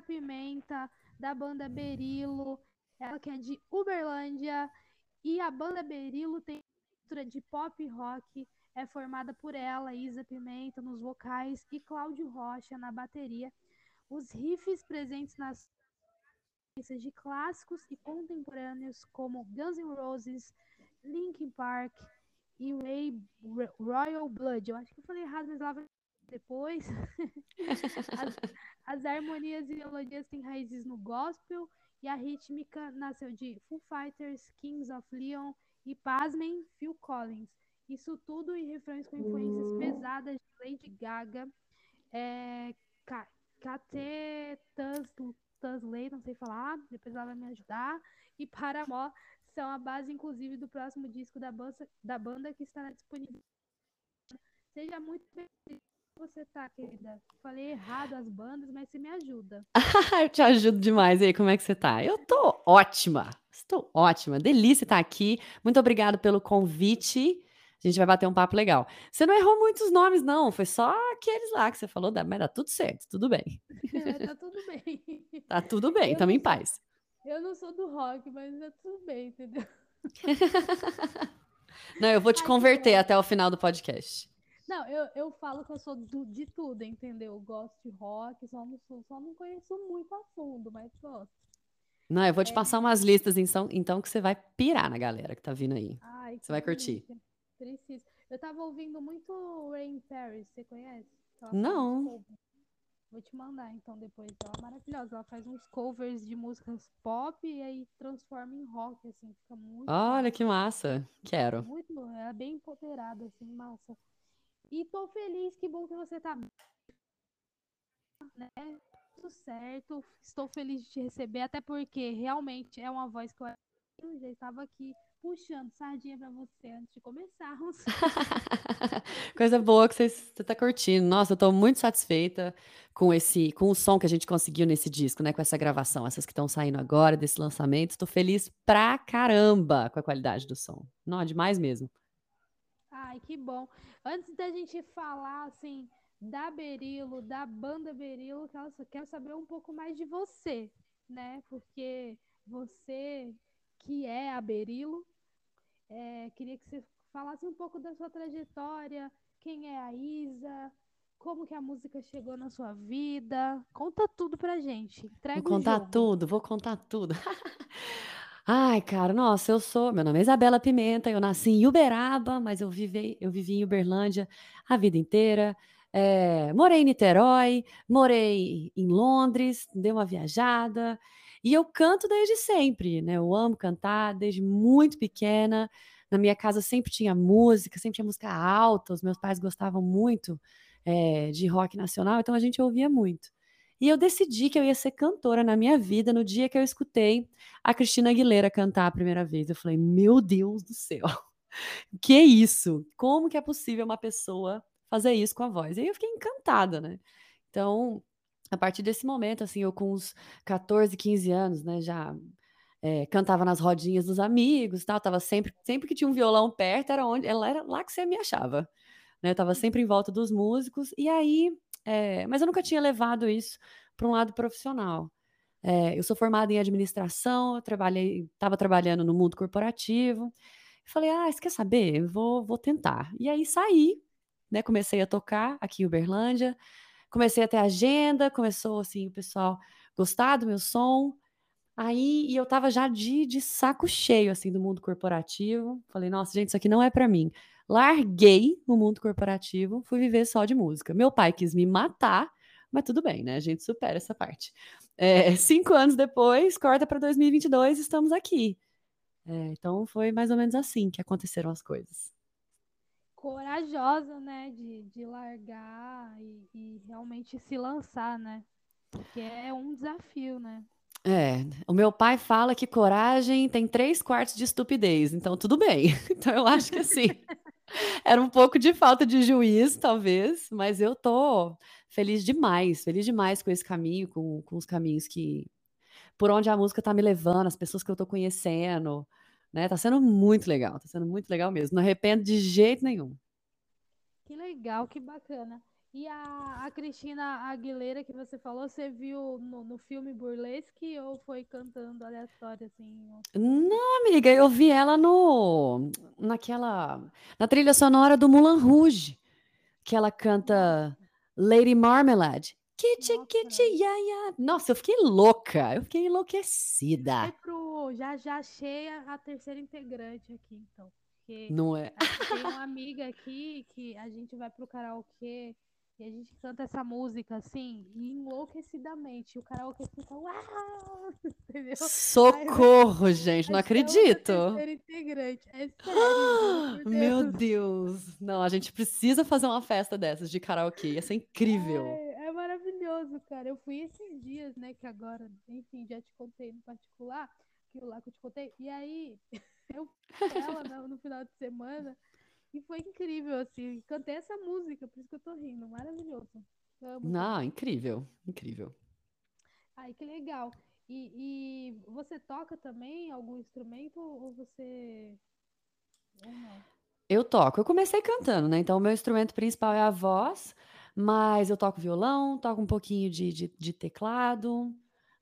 Pimenta, da banda Berilo. Ela que é de Uberlândia. E a banda Berilo tem mistura de pop rock. É formada por ela, Isa Pimenta, nos vocais e Cláudio Rocha na bateria. Os riffs presentes nas de clássicos e contemporâneos como Guns N' Roses, Linkin Park e Ray Royal Blood. Eu acho que eu falei errado, mas lá depois. as, as, harmonias e melodias têm raízes no gospel e a rítmica nasceu de Foo Fighters, Kings of Leon e, pasmem, Phil Collins. Isso tudo em refrões com influências hum. pesadas de Lady Gaga, é, Kate Tusley, não sei falar, depois ela vai me ajudar, e Paramore são a base, inclusive, do próximo disco da banda, da banda que estará disponível. Seja muito bem você tá, querida? Falei errado as bandas, mas você me ajuda. eu te ajudo demais. E aí, como é que você tá? Eu tô ótima. Estou ótima. Delícia estar aqui. Muito obrigado pelo convite. A gente vai bater um papo legal. Você não errou muitos nomes, não. Foi só aqueles lá que você falou, mas dá tudo certo, tudo bem. É, tá tudo bem. tá tudo bem, estamos em paz. Eu não sou do rock, mas tá tudo bem, entendeu? não, eu vou te Ai, converter até o final do podcast. Não, eu, eu falo que eu sou do, de tudo, entendeu? Eu gosto de rock, só não, só não conheço muito a fundo, mas gosto. Não, eu vou te é... passar umas listas, então, então, que você vai pirar na galera que tá vindo aí. Ai, você vai curtir. Preciso. Eu tava ouvindo muito Rain Paris, você conhece? não. Vou te mandar então depois. Ela é maravilhosa. Ela faz uns covers de músicas pop e aí transforma em rock, assim. Fica muito. Olha que massa. Quero. Muito, é bem empoderada, assim, massa. E tô feliz, que bom que você tá né? Tudo certo. Estou feliz de te receber, até porque realmente é uma voz que eu já estava aqui puxando sardinha para você antes de começarmos. Coisa boa que você está curtindo. Nossa, eu estou muito satisfeita com esse, com o som que a gente conseguiu nesse disco, né? Com essa gravação, essas que estão saindo agora desse lançamento. Estou feliz pra caramba com a qualidade do som. Não, é demais mesmo. Ai, que bom. Antes da gente falar, assim, da Berilo, da banda Berilo, quero saber um pouco mais de você, né? Porque você, que é a Berilo, é, queria que você falasse um pouco da sua trajetória, quem é a Isa, como que a música chegou na sua vida. Conta tudo pra gente. Entrega vou contar tudo, vou contar tudo. Ai, cara, nossa, eu sou. Meu nome é Isabela Pimenta, eu nasci em Uberaba, mas eu vivi, eu vivi em Uberlândia a vida inteira. É, morei em Niterói, morei em Londres, dei uma viajada. E eu canto desde sempre, né? Eu amo cantar desde muito pequena. Na minha casa sempre tinha música, sempre tinha música alta. Os meus pais gostavam muito é, de rock nacional, então a gente ouvia muito. E eu decidi que eu ia ser cantora na minha vida no dia que eu escutei a Cristina Aguilera cantar a primeira vez. Eu falei, meu Deus do céu, que é isso? Como que é possível uma pessoa fazer isso com a voz? E aí eu fiquei encantada, né? Então, a partir desse momento, assim, eu com uns 14, 15 anos, né, já é, cantava nas rodinhas dos amigos, tal, tava sempre, sempre que tinha um violão perto, era onde, ela era lá que você me achava, né? Eu tava sempre em volta dos músicos e aí é, mas eu nunca tinha levado isso para um lado profissional. É, eu sou formada em administração, trabalhei, estava trabalhando no mundo corporativo. Falei, ah, você quer saber? Vou, vou tentar. E aí saí, né? Comecei a tocar aqui em Uberlândia, comecei a ter agenda, começou assim o pessoal gostar do meu som. Aí e eu tava já de, de saco cheio assim do mundo corporativo. Falei, nossa, gente, isso aqui não é para mim. Larguei o mundo corporativo, fui viver só de música. Meu pai quis me matar, mas tudo bem, né? A gente supera essa parte. É, cinco anos depois, corta para 2022, estamos aqui. É, então foi mais ou menos assim que aconteceram as coisas. Corajosa, né? De, de largar e, e realmente se lançar, né? Porque é um desafio, né? É, o meu pai fala que coragem tem três quartos de estupidez, então tudo bem. Então eu acho que assim. Era um pouco de falta de juízo, talvez, mas eu tô feliz demais, feliz demais com esse caminho, com, com os caminhos que. Por onde a música tá me levando, as pessoas que eu tô conhecendo, né? Tá sendo muito legal, tá sendo muito legal mesmo. Não arrependo de jeito nenhum. Que legal, que bacana. E a, a Cristina Aguilera que você falou, você viu no, no filme Burlesque ou foi cantando aleatório assim? Não, amiga, eu vi ela no naquela na trilha sonora do Moulin Rouge, que ela canta Lady Marmalade. Nossa. kitty, ya. Nossa, eu fiquei louca, eu fiquei enlouquecida. Foi pro. Já já achei a, a terceira integrante aqui, então. Não é? tem uma amiga aqui que a gente vai pro karaokê e a gente canta essa música assim, enlouquecidamente. E o karaokê fica uau! Entendeu? Socorro, gente, não é acredito. terceira integrante. É sério, Meu Deus. Não, a gente precisa fazer uma festa dessas de karaokê. Ia ser incrível. É, é maravilhoso, cara. Eu fui esses dias, né? Que agora, enfim, já te contei no particular, que lá que eu te contei. E aí, eu ela no, no final de semana e foi incrível, assim. Cantei essa música, por isso que eu tô rindo. Maravilhoso. Amo. Não, incrível, incrível. Ai, que legal. E, e você toca também algum instrumento ou você. Ou? Eu toco. Eu comecei cantando, né? Então, o meu instrumento principal é a voz, mas eu toco violão, toco um pouquinho de, de, de teclado,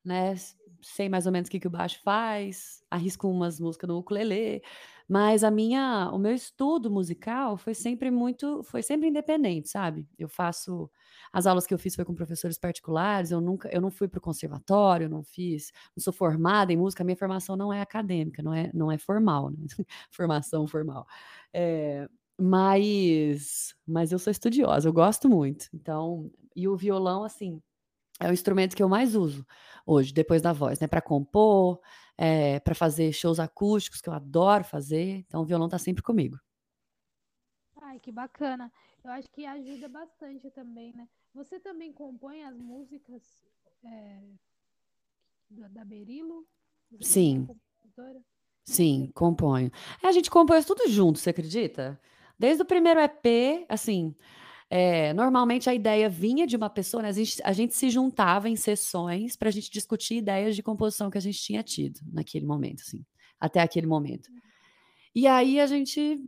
né? Sei mais ou menos o que, que o baixo faz, arrisco umas músicas no ukulele, mas a minha, o meu estudo musical foi sempre muito, foi sempre independente, sabe? Eu faço, as aulas que eu fiz foi com professores particulares, eu nunca, eu não fui para o conservatório, não fiz, não sou formada em música, minha formação não é acadêmica, não é, não é formal, né? Formação formal. É, mas, mas eu sou estudiosa, eu gosto muito. Então, e o violão, assim, é o instrumento que eu mais uso hoje, depois da voz, né? Para compor, para fazer shows acústicos, que eu adoro fazer. Então, o violão tá sempre comigo. Ai, que bacana. Eu acho que ajuda bastante também, né? Você também compõe as músicas é, da, Berilo? É Sim, sim, componho. É, a gente compôs tudo junto, você acredita? Desde o primeiro EP, assim, é, normalmente a ideia vinha de uma pessoa, né? A gente, a gente se juntava em sessões para a gente discutir ideias de composição que a gente tinha tido naquele momento, assim, até aquele momento. E aí a gente,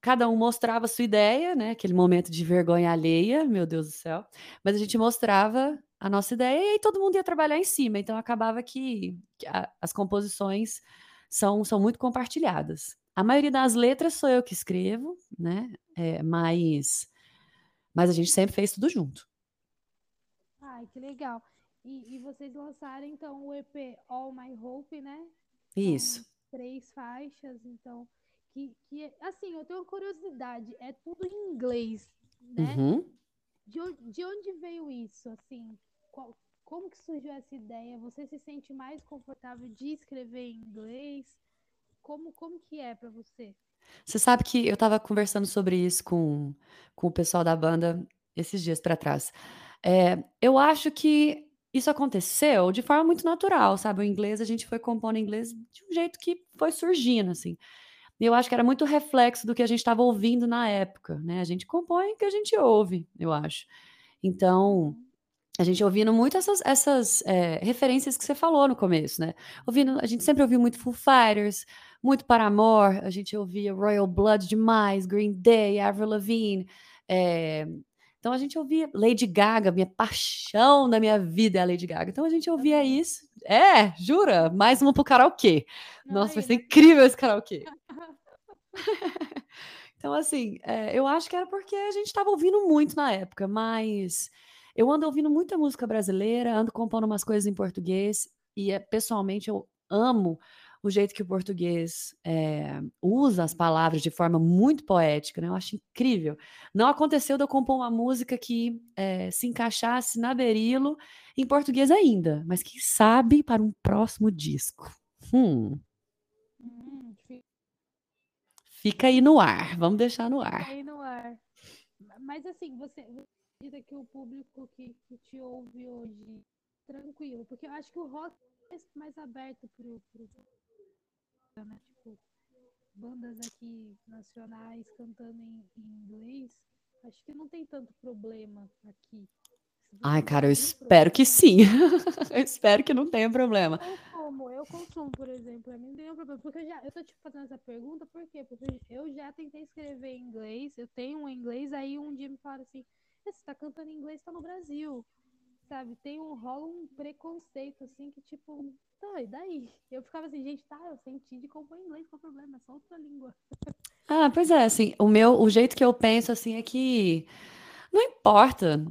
cada um mostrava a sua ideia, né? Aquele momento de vergonha alheia, meu Deus do céu. Mas a gente mostrava a nossa ideia e aí todo mundo ia trabalhar em cima. Então acabava que, que a- as composições são, são muito compartilhadas. A maioria das letras sou eu que escrevo, né? É, mas, mas a gente sempre fez tudo junto. Ai, que legal. E, e vocês lançaram então o EP All My Hope, né? Isso. São três faixas, então. Que, que, assim, eu tenho uma curiosidade, é tudo em inglês, né? Uhum. De, onde, de onde veio isso, assim? Qual, como que surgiu essa ideia? Você se sente mais confortável de escrever em inglês? Como, como que é pra você? Você sabe que eu estava conversando sobre isso com, com o pessoal da banda esses dias para trás. É, eu acho que isso aconteceu de forma muito natural, sabe? O inglês, a gente foi compondo inglês de um jeito que foi surgindo, assim. Eu acho que era muito reflexo do que a gente estava ouvindo na época, né? A gente compõe o que a gente ouve, eu acho. Então. A gente ouvindo muito essas, essas é, referências que você falou no começo, né? Ouvindo, a gente sempre ouviu muito Foo Fighters, muito Paramore, a gente ouvia Royal Blood demais, Green Day, Avril Lavigne. é, então a gente ouvia Lady Gaga, minha paixão da minha vida é a Lady Gaga. Então a gente ouvia isso. É, jura? Mais uma pro karaokê. Nossa, vai Ai, ser incrível esse karaokê. Então, assim, é, eu acho que era porque a gente estava ouvindo muito na época, mas eu ando ouvindo muita música brasileira, ando compondo umas coisas em português, e é, pessoalmente eu amo o jeito que o português é, usa as palavras de forma muito poética, né? Eu acho incrível. Não aconteceu de eu compor uma música que é, se encaixasse na Berilo em português ainda, mas quem sabe para um próximo disco. Hum, Hum, fica fica aí no ar, vamos deixar no ar. aí no ar. Mas assim, você acredita que o público que, que te ouve hoje tranquilo? Porque eu acho que o rock é mais aberto pro, pro né? Tipo, bandas aqui nacionais cantando em, em inglês, acho que não tem tanto problema aqui. Ai, cara, eu espero que sim. Eu espero que não tenha problema. eu como, eu consumo, por exemplo, pra mim não tem problema. Porque eu já, eu tô te fazendo essa pergunta, por quê? Porque eu já tentei escrever em inglês, eu tenho um inglês, aí um dia me falaram assim, Você tá cantando em inglês, tá no Brasil. Sabe? Tem um, rola um preconceito, assim, que tipo, tá, e daí? Eu ficava assim, gente, tá, eu senti de compor inglês, qual o problema? É só outra língua. Ah, pois é, assim, o meu, o jeito que eu penso, assim, é que não importa.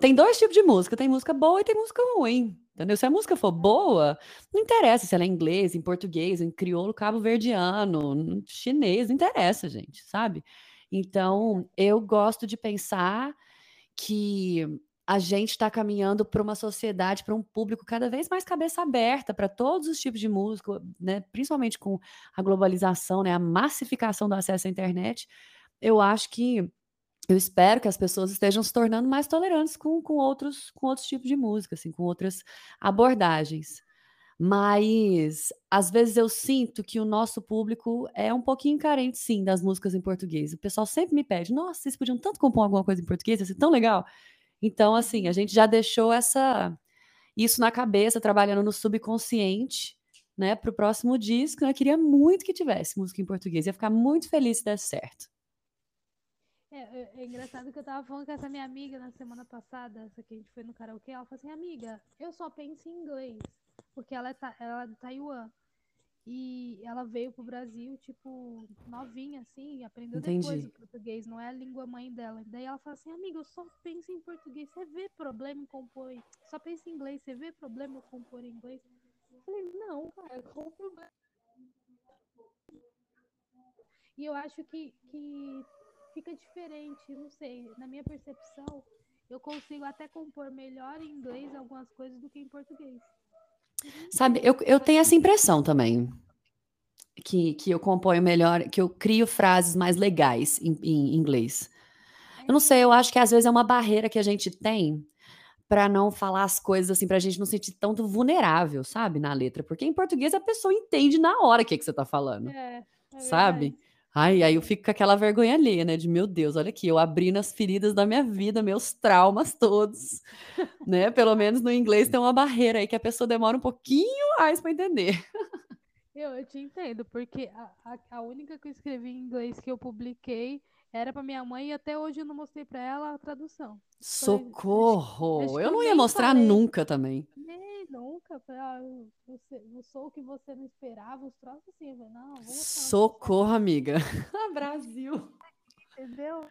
Tem dois tipos de música, tem música boa e tem música ruim. Entendeu? Se a música for boa, não interessa se ela é em inglês, em português, em crioulo cabo-verdiano, chinês, não interessa, gente, sabe? Então, eu gosto de pensar que a gente está caminhando para uma sociedade, para um público cada vez mais cabeça aberta para todos os tipos de música, né? principalmente com a globalização, né? a massificação do acesso à internet. Eu acho que eu espero que as pessoas estejam se tornando mais tolerantes com, com, outros, com outros tipos de música, assim, com outras abordagens. Mas às vezes eu sinto que o nosso público é um pouquinho carente, sim, das músicas em português. O pessoal sempre me pede: nossa, vocês podiam tanto compor alguma coisa em português, ia ser tão legal. Então, assim, a gente já deixou essa isso na cabeça, trabalhando no subconsciente, né, para o próximo disco. Eu queria muito que tivesse música em português, ia ficar muito feliz se desse certo. É, é, é, engraçado que eu tava falando com essa minha amiga na semana passada, essa que a gente foi no karaokê, ela falou assim, amiga, eu só penso em inglês, porque ela é, ela é de Taiwan. E ela veio pro Brasil, tipo, novinha, assim, aprendeu Entendi. depois o português, não é a língua mãe dela. Daí ela fala assim, amiga, eu só penso em português, você vê problema em compor, só pensa em inglês, você vê problema em compor em inglês? Eu falei, não, cara, qual o problema? E eu acho que, que fica diferente, não sei, na minha percepção, eu consigo até compor melhor em inglês algumas coisas do que em português. Sabe, eu, eu tenho essa impressão também. Que, que eu componho melhor, que eu crio frases mais legais em, em inglês. Eu não sei, eu acho que às vezes é uma barreira que a gente tem para não falar as coisas assim, pra gente não sentir tanto vulnerável, sabe, na letra. Porque em português a pessoa entende na hora o que, que você tá falando. É, é sabe? Ai, aí eu fico com aquela vergonha ali, né? De meu Deus, olha aqui, eu abrindo as feridas da minha vida, meus traumas todos, né? Pelo menos no inglês tem uma barreira aí que a pessoa demora um pouquinho mais para entender. Eu, eu te entendo, porque a, a, a, única que eu escrevi em inglês que eu publiquei era para minha mãe e até hoje eu não mostrei para ela a tradução. Socorro! Falei, eu não ia mostrar falei. nunca também. Nem, nunca. Falei, ah, eu, eu, sou o que você não esperava, os troços assim. Falei, não, Socorro, amiga. Brasil. Entendeu?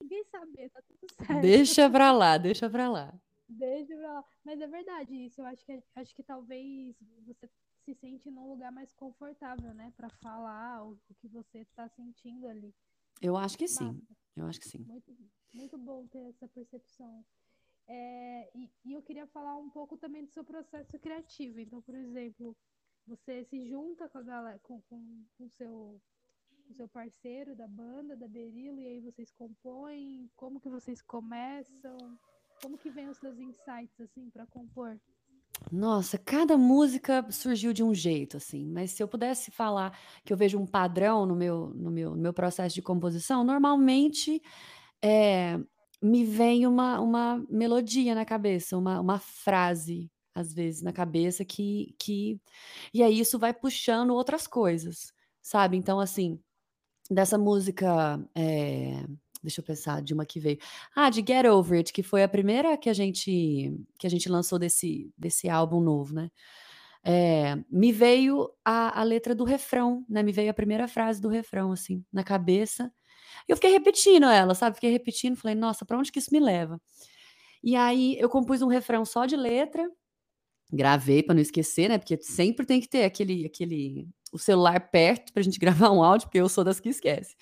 Ninguém saber, tá tudo certo. Deixa pra lá, deixa pra lá. Deixa pra lá. Mas é verdade isso. Eu acho que, acho que talvez você se sente num lugar mais confortável, né? Pra falar o, o que você tá sentindo ali. Eu acho que sim. Eu acho que sim. Muito, muito bom ter essa percepção. É, e, e, eu queria falar um pouco também do seu processo criativo. Então, por exemplo, você se junta com a galera, com, com, com seu, o seu parceiro da banda, da Berilo, e aí vocês compõem. Como que vocês começam? Como que vem os seus insights assim para compor? Nossa, cada música surgiu de um jeito, assim, mas se eu pudesse falar que eu vejo um padrão no meu, no meu, no meu processo de composição, normalmente é, me vem uma, uma melodia na cabeça, uma, uma frase, às vezes, na cabeça, que, que. E aí isso vai puxando outras coisas, sabe? Então, assim, dessa música. É, Deixa eu pensar de uma que veio. Ah, de Get Over It, que foi a primeira que a gente que a gente lançou desse, desse álbum novo, né? É, me veio a, a letra do refrão, né? Me veio a primeira frase do refrão, assim, na cabeça. E eu fiquei repetindo ela, sabe? Fiquei repetindo, falei, nossa, para onde que isso me leva? E aí eu compus um refrão só de letra, gravei para não esquecer, né? Porque sempre tem que ter aquele, aquele, o celular perto para a gente gravar um áudio, porque eu sou das que esquece.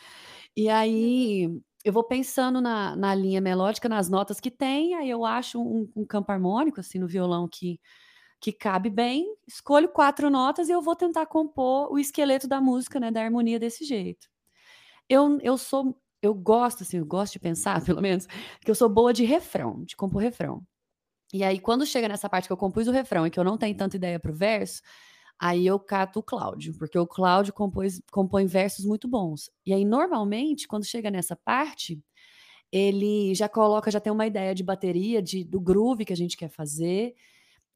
E aí eu vou pensando na, na linha melódica, nas notas que tem, aí eu acho um, um campo harmônico, assim, no violão que, que cabe bem, escolho quatro notas e eu vou tentar compor o esqueleto da música, né, da harmonia desse jeito. Eu, eu sou, eu gosto, assim, eu gosto de pensar, pelo menos, que eu sou boa de refrão, de compor refrão. E aí, quando chega nessa parte que eu compus o refrão e que eu não tenho tanta ideia pro verso, Aí eu cato o Cláudio, porque o Cláudio compõe versos muito bons. E aí, normalmente, quando chega nessa parte, ele já coloca, já tem uma ideia de bateria, de, do groove que a gente quer fazer.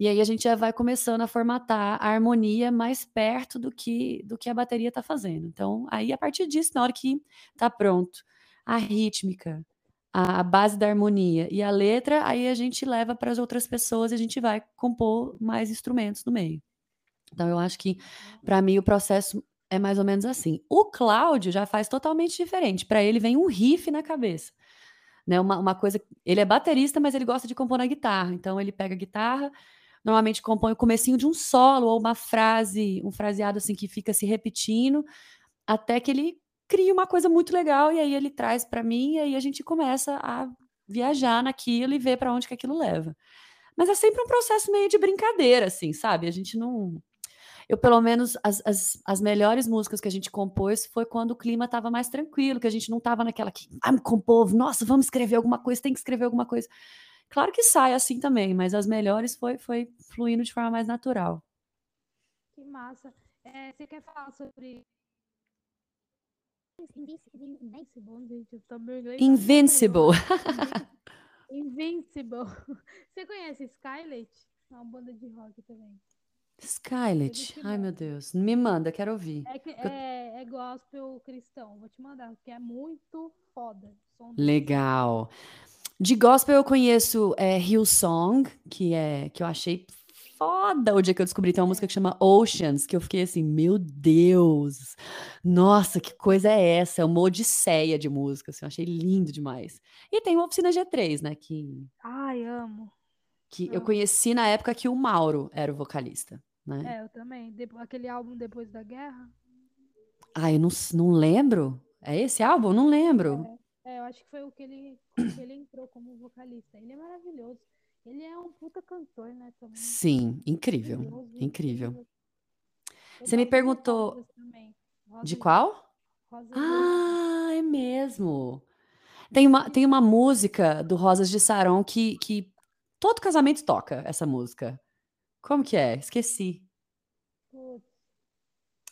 E aí a gente já vai começando a formatar a harmonia mais perto do que do que a bateria está fazendo. Então, aí a partir disso, na hora que está pronto, a rítmica, a base da harmonia e a letra, aí a gente leva para as outras pessoas e a gente vai compor mais instrumentos no meio. Então eu acho que para mim o processo é mais ou menos assim. O Cláudio já faz totalmente diferente. Para ele vem um riff na cabeça. Né, uma, uma coisa. Ele é baterista, mas ele gosta de compor na guitarra. Então ele pega a guitarra, normalmente compõe o comecinho de um solo ou uma frase, um fraseado assim que fica se repetindo, até que ele cria uma coisa muito legal e aí ele traz para mim e aí a gente começa a viajar naquilo e ver para onde que aquilo leva. Mas é sempre um processo meio de brincadeira, assim, sabe? A gente não eu, pelo menos, as, as, as melhores músicas que a gente compôs foi quando o clima estava mais tranquilo, que a gente não estava naquela que, ah, me compor, nossa, vamos escrever alguma coisa, tem que escrever alguma coisa. Claro que sai assim também, mas as melhores foi, foi fluindo de forma mais natural. Que massa. É, você quer falar sobre Invincible. Invincible. Invincible. Você conhece Skylet? É uma banda de rock também. Skylet. Ai, meu Deus. Me manda, quero ouvir. É, que, é, é gospel cristão. Vou te mandar, porque é muito foda. Legal. De gospel eu conheço é, Hillsong, que é que eu achei foda o dia que eu descobri. Tem uma música que chama Oceans, que eu fiquei assim, meu Deus, nossa, que coisa é essa? É uma odisseia de música, assim, eu achei lindo demais. E tem uma Oficina G3, né, que... Ai, amo. Que amo. eu conheci na época que o Mauro era o vocalista. Né? É, eu também. De aquele álbum Depois da Guerra. Ah, eu não, não lembro. É esse álbum? Não lembro. É, é eu acho que foi o que ele, que ele entrou como vocalista. Ele é maravilhoso. Ele é um puta cantor, né? Também. Sim, incrível. Incrível. incrível. Você me perguntou. De qual? Ah, é mesmo. Tem uma, tem uma música do Rosas de Saron que, que todo casamento toca essa música. Como que é? Esqueci.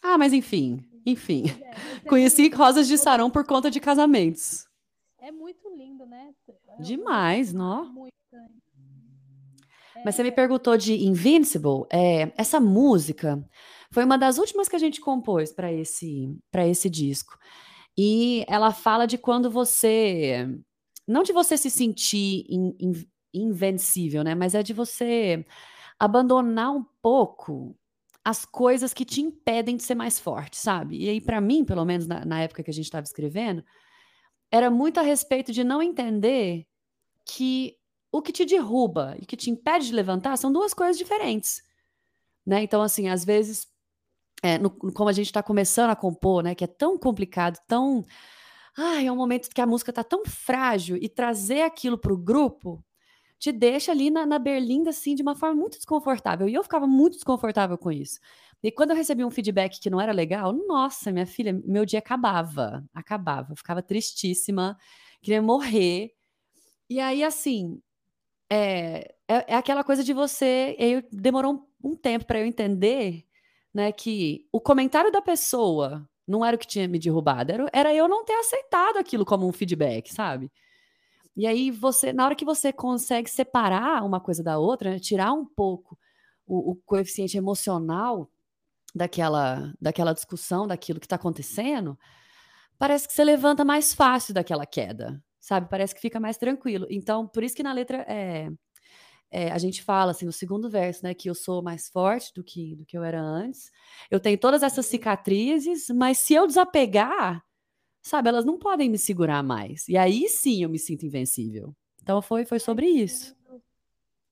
Ah, mas enfim, enfim. É, Conheci Rosas de Sarão por conta de casamentos. É muito lindo, né? É Demais, não? Mas você me perguntou de Invincible. É, essa música foi uma das últimas que a gente compôs para esse, esse disco. E ela fala de quando você. Não de você se sentir in, in, invencível, né? Mas é de você abandonar um pouco as coisas que te impedem de ser mais forte, sabe? E aí, para mim, pelo menos na, na época que a gente estava escrevendo, era muito a respeito de não entender que o que te derruba e que te impede de levantar são duas coisas diferentes. Né? Então, assim, às vezes, é, no, como a gente está começando a compor, né, que é tão complicado, tão. Ai, é um momento que a música está tão frágil e trazer aquilo para o grupo te deixa ali na, na berlinda, assim, de uma forma muito desconfortável. E eu ficava muito desconfortável com isso. E quando eu recebi um feedback que não era legal, nossa, minha filha, meu dia acabava, acabava, eu ficava tristíssima, queria morrer. E aí, assim, é, é, é aquela coisa de você. Eu, demorou um, um tempo para eu entender, né, que o comentário da pessoa não era o que tinha me derrubado, era, era eu não ter aceitado aquilo como um feedback, sabe? E aí você, na hora que você consegue separar uma coisa da outra, né, tirar um pouco o, o, coeficiente emocional daquela, daquela discussão, daquilo que está acontecendo, parece que você levanta mais fácil daquela queda, sabe? Parece que fica mais tranquilo. Então, por isso que na letra é, é, a gente fala assim no segundo verso, né, que eu sou mais forte do que do que eu era antes. Eu tenho todas essas cicatrizes, mas se eu desapegar, sabe, elas não podem me segurar mais. E aí sim eu me sinto invencível. Então foi, foi sobre isso.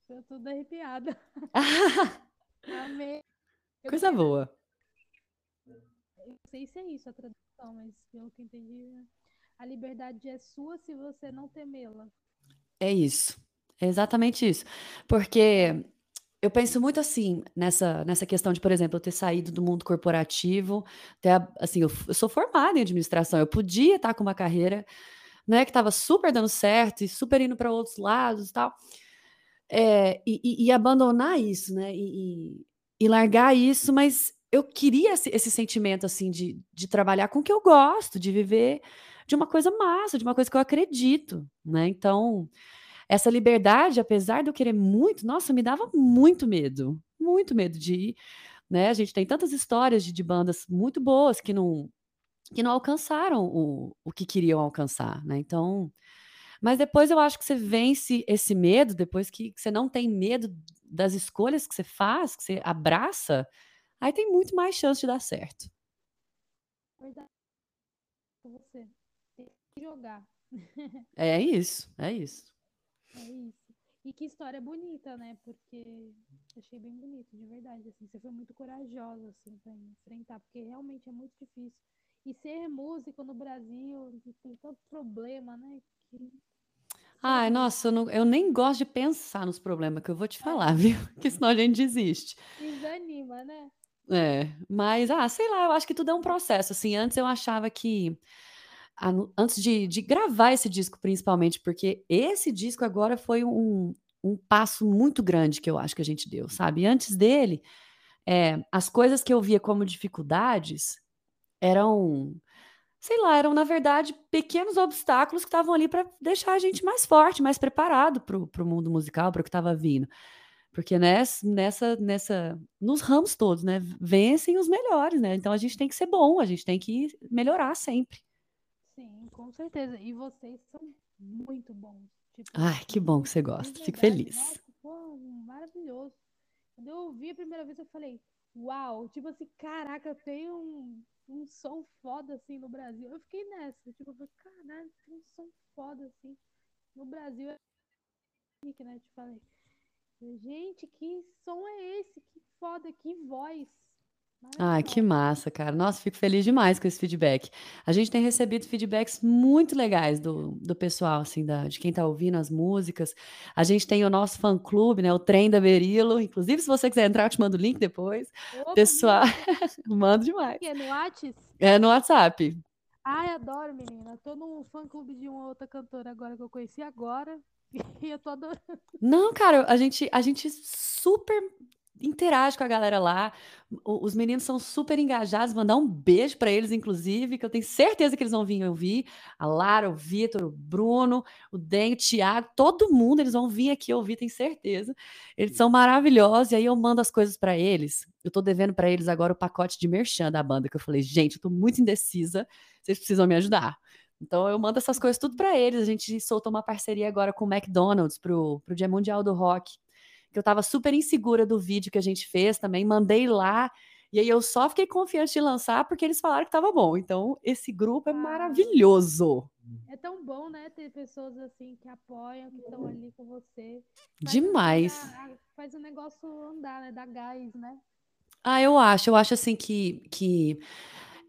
Eu tô toda arrepiada. Amei. Coisa boa. Eu não sei se é isso a tradução, mas pelo que entendi, a liberdade é sua se você não temê-la. É isso. É exatamente isso. Porque eu penso muito assim nessa, nessa questão de, por exemplo, eu ter saído do mundo corporativo, ter, assim, eu, eu sou formada em administração, eu podia estar com uma carreira, né, que estava super dando certo e super indo para outros lados e tal, é, e, e, e, abandonar isso, né, e, e, largar isso, mas eu queria esse, esse sentimento, assim, de, de trabalhar com o que eu gosto, de viver de uma coisa massa, de uma coisa que eu acredito, né, então essa liberdade, apesar de eu querer muito, nossa, me dava muito medo, muito medo de ir. Né? A gente tem tantas histórias de, de bandas muito boas que não, que não alcançaram o, o que queriam alcançar. Né? Então, Mas depois eu acho que você vence esse medo, depois que você não tem medo das escolhas que você faz, que você abraça, aí tem muito mais chance de dar certo. Verdade. Você tem que jogar. É isso, é isso. É isso. E que história bonita, né? Porque achei bem bonito, de verdade. Assim, você foi muito corajosa, assim, pra enfrentar, porque realmente é muito difícil. E ser músico no Brasil tem tanto problema, né? Que... Ai, nossa, eu, não, eu, nem gosto de pensar nos problemas que eu vou te falar, viu? Porque senão a gente desiste. Desanima, né? É, mas, ah, sei lá, eu acho que tudo é um processo. Assim, antes eu achava que antes de, de gravar esse disco, principalmente, porque esse disco agora foi um, um passo muito grande que eu acho que a gente deu, sabe? Antes dele, é, as coisas que eu via como dificuldades eram, sei lá, eram na verdade pequenos obstáculos que estavam ali para deixar a gente mais forte, mais preparado para o mundo musical, para o que estava vindo. Porque nessa, nessa, nessa, nos ramos todos, né? Vencem os melhores, né? Então a gente tem que ser bom, a gente tem que melhorar sempre. Sim, com certeza. E vocês são muito bons. Tipo, Ai, que bom que você gosta. Fico feliz. Nossa, pô, maravilhoso. Quando eu ouvi a primeira vez, eu falei, uau, tipo assim, caraca, tem um, um som foda assim no Brasil. Eu fiquei nessa, tipo, eu falei, caralho, tem um som foda assim. No Brasil é né? Te falei. Gente, que som é esse? Que foda, que voz. Ah, que massa, cara. Nossa, fico feliz demais com esse feedback. A gente tem recebido feedbacks muito legais do, do pessoal, assim, da, de quem tá ouvindo as músicas. A gente tem o nosso fã-clube, né? O Trem da Berilo. Inclusive, se você quiser entrar, eu te mando o link depois. Opa, pessoal, mando demais. É no WhatsApp? É no WhatsApp. Ai, adoro, menina. Tô num fã-clube de uma outra cantora agora que eu conheci agora. E eu tô adorando. Não, cara, a gente, a gente super interage com a galera lá. os meninos são super engajados. Mandar um beijo para eles, inclusive, que eu tenho certeza que eles vão vir ouvir. A Lara, o Vitor, o Bruno, o Den, o Thiago, todo mundo, eles vão vir aqui ouvir, tenho certeza. Eles são maravilhosos. E aí eu mando as coisas para eles. Eu tô devendo para eles agora o pacote de merchan da banda, que eu falei, gente, eu tô muito indecisa. Vocês precisam me ajudar. Então eu mando essas coisas tudo para eles. A gente soltou uma parceria agora com o McDonald's pro, pro Dia Mundial do Rock que eu estava super insegura do vídeo que a gente fez também, mandei lá. E aí eu só fiquei confiante de lançar porque eles falaram que estava bom. Então, esse grupo é ah, maravilhoso. É tão bom, né, ter pessoas assim que apoiam, que estão ali com você. Faz Demais. faz o negócio andar, né? Dar gás, né? Ah, eu acho. Eu acho assim que, que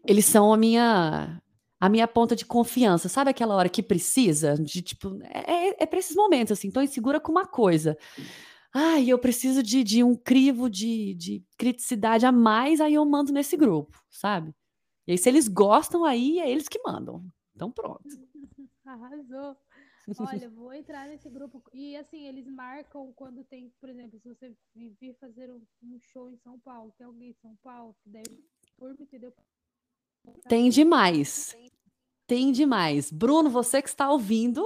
eles são a minha a minha ponta de confiança. Sabe aquela hora que precisa? De tipo, é, é, é para esses momentos, assim, tô insegura com uma coisa ai, eu preciso de, de um crivo de, de criticidade a mais, aí eu mando nesse grupo, sabe? E aí, se eles gostam, aí é eles que mandam. Então, pronto. Arrasou. Olha, vou entrar nesse grupo. E assim, eles marcam quando tem, por exemplo, se você vir fazer um, um show em São Paulo, tem alguém em São Paulo, daí entendeu? Tem demais. Tem demais. Bruno, você que está ouvindo,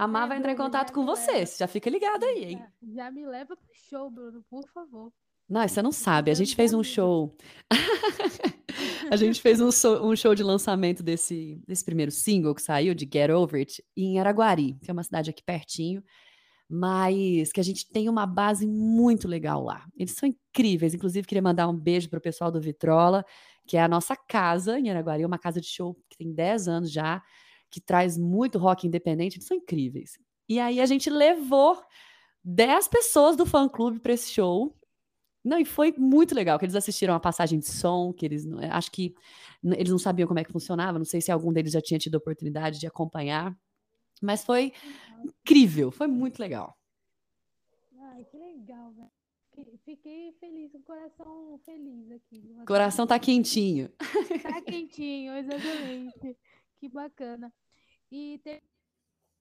a Má é, vai entrar em contato com você. Já fica ligado aí, hein? Já, já me leva pro show, Bruno, por favor. Não, você não sabe. A gente fez um show. a gente fez um show, um show de lançamento desse, desse primeiro single que saiu, de Get Over It, em Araguari, que é uma cidade aqui pertinho, mas que a gente tem uma base muito legal lá. Eles são incríveis. Inclusive, queria mandar um beijo para o pessoal do Vitrola, que é a nossa casa em Araguari, uma casa de show que tem 10 anos já que traz muito rock independente, eles são incríveis. E aí a gente levou 10 pessoas do fã clube para esse show. Não, e foi muito legal, que eles assistiram a passagem de som, que eles acho que eles não sabiam como é que funcionava, não sei se algum deles já tinha tido a oportunidade de acompanhar, mas foi incrível, foi muito legal. Ai, que legal, velho. Fiquei feliz, com o coração feliz aqui. Coração tá quentinho. Tá quentinho, exatamente. Que bacana. E tem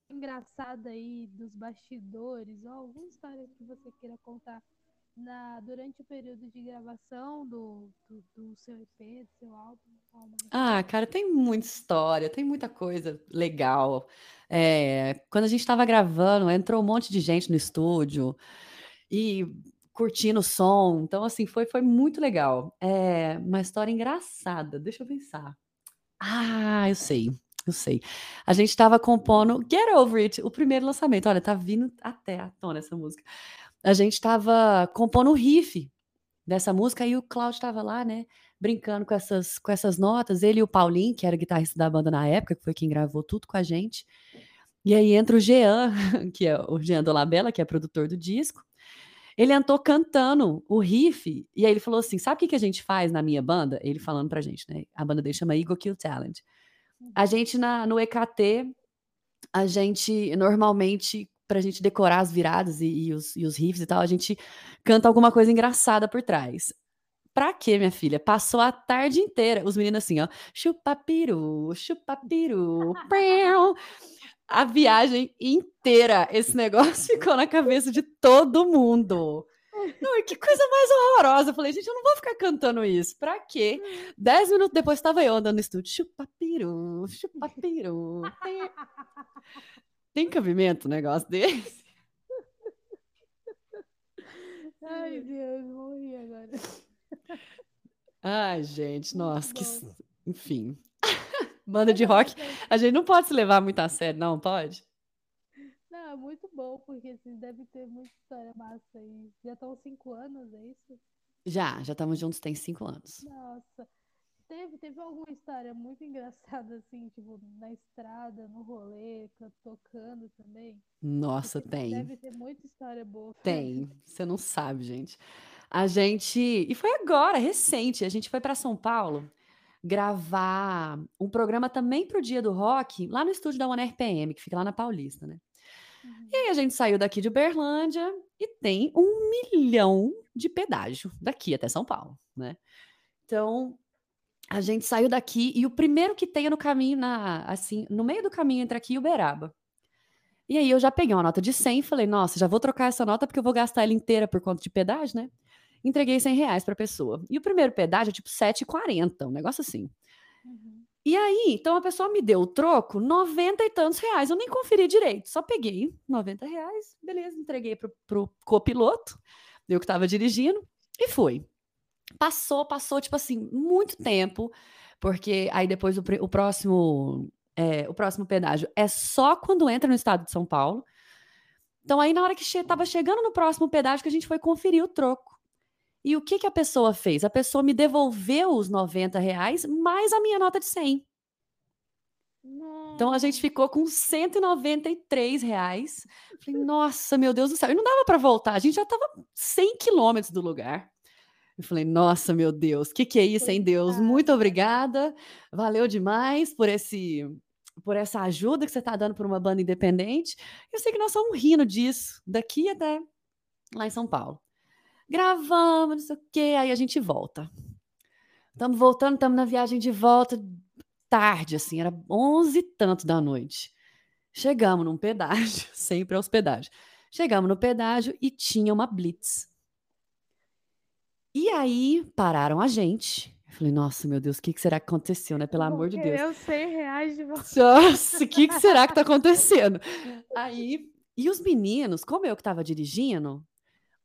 engraçada aí dos bastidores, ou alguma história que você queira contar na, durante o período de gravação do, do, do seu EP, do seu álbum? Ah, cara, tem muita história, tem muita coisa legal. É, quando a gente estava gravando, entrou um monte de gente no estúdio e curtindo o som. Então, assim, foi, foi muito legal. É uma história engraçada. Deixa eu pensar. Ah, eu sei. Eu sei. A gente estava compondo Get Over It, o primeiro lançamento. Olha, tá vindo até à tona essa música. A gente estava compondo o riff dessa música e o Cláudio estava lá, né, brincando com essas, com essas notas. Ele e o Paulinho, que era guitarrista da banda na época, que foi quem gravou tudo com a gente. E aí entra o Jean, que é o Jean Dolabella, que é produtor do disco. Ele entrou cantando o riff, e aí ele falou assim: sabe o que, que a gente faz na minha banda? Ele falando pra gente, né? A banda dele chama Eagle Kill Talent. A uhum. gente na, no EKT, a gente normalmente, pra gente decorar as viradas e, e, os, e os riffs e tal, a gente canta alguma coisa engraçada por trás. Pra quê, minha filha? Passou a tarde inteira, os meninos assim, ó, chupapiru, chupapiru, a viagem inteira, esse negócio ficou na cabeça de todo mundo. Não, que coisa mais horrorosa. Eu falei, gente, eu não vou ficar cantando isso. Pra quê? Dez minutos depois estava eu andando no estúdio. Chupapiru, chupapiru. Tem, Tem cabimento um negócio desse? Ai, Deus, morri agora. Ai, gente, nossa, que. Enfim. Banda de rock, a gente não pode se levar muito a sério, não pode? Não, é muito bom, porque assim, deve ter muita história massa aí. Já estão cinco anos, é isso? Já, já estamos juntos tem cinco anos. Nossa. Teve, teve alguma história muito engraçada, assim, tipo, na estrada, no rolê, tocando também? Nossa, porque tem. Deve ter muita história boa. Tem, você não sabe, gente. A gente. E foi agora, recente, a gente foi para São Paulo gravar um programa também para o Dia do Rock, lá no estúdio da One RPM, que fica lá na Paulista, né? Uhum. E aí a gente saiu daqui de Uberlândia e tem um milhão de pedágio daqui até São Paulo, né? Então, a gente saiu daqui e o primeiro que tem no caminho, na, assim, no meio do caminho entre aqui e Uberaba. E aí eu já peguei uma nota de 100 e falei, nossa, já vou trocar essa nota porque eu vou gastar ela inteira por conta de pedágio, né? Entreguei 100 reais pra pessoa. E o primeiro pedágio é tipo 7,40, um negócio assim. Uhum. E aí, então a pessoa me deu o troco, 90 e tantos reais. Eu nem conferi direito, só peguei 90 reais, beleza, entreguei pro, pro copiloto, eu que tava dirigindo, e fui. Passou, passou, tipo assim, muito tempo, porque aí depois o, o próximo. É, o próximo pedágio é só quando entra no estado de São Paulo. Então, aí, na hora que che tava chegando no próximo pedágio, que a gente foi conferir o troco. E o que, que a pessoa fez? A pessoa me devolveu os 90 reais mais a minha nota de 100. Nossa. Então a gente ficou com 193 reais. Falei, nossa, meu Deus do céu. E não dava para voltar, a gente já estava 100 quilômetros do lugar. Eu falei, nossa, meu Deus, o que, que é isso, hein, Deus? Muito obrigada, valeu demais por esse por essa ajuda que você está dando para uma banda independente. Eu sei que nós estamos rindo disso, daqui até lá em São Paulo gravamos, não sei o quê, aí a gente volta. Estamos voltando, estamos na viagem de volta, tarde, assim, era onze e tanto da noite. Chegamos num pedágio, sempre aos pedágios. Chegamos no pedágio e tinha uma blitz. E aí pararam a gente. Eu falei, nossa, meu Deus, o que, que será que aconteceu, né? Pelo amor de Deus. Eu sei reais de você. Nossa, o que, que será que tá acontecendo? Aí, e os meninos, como eu que estava dirigindo,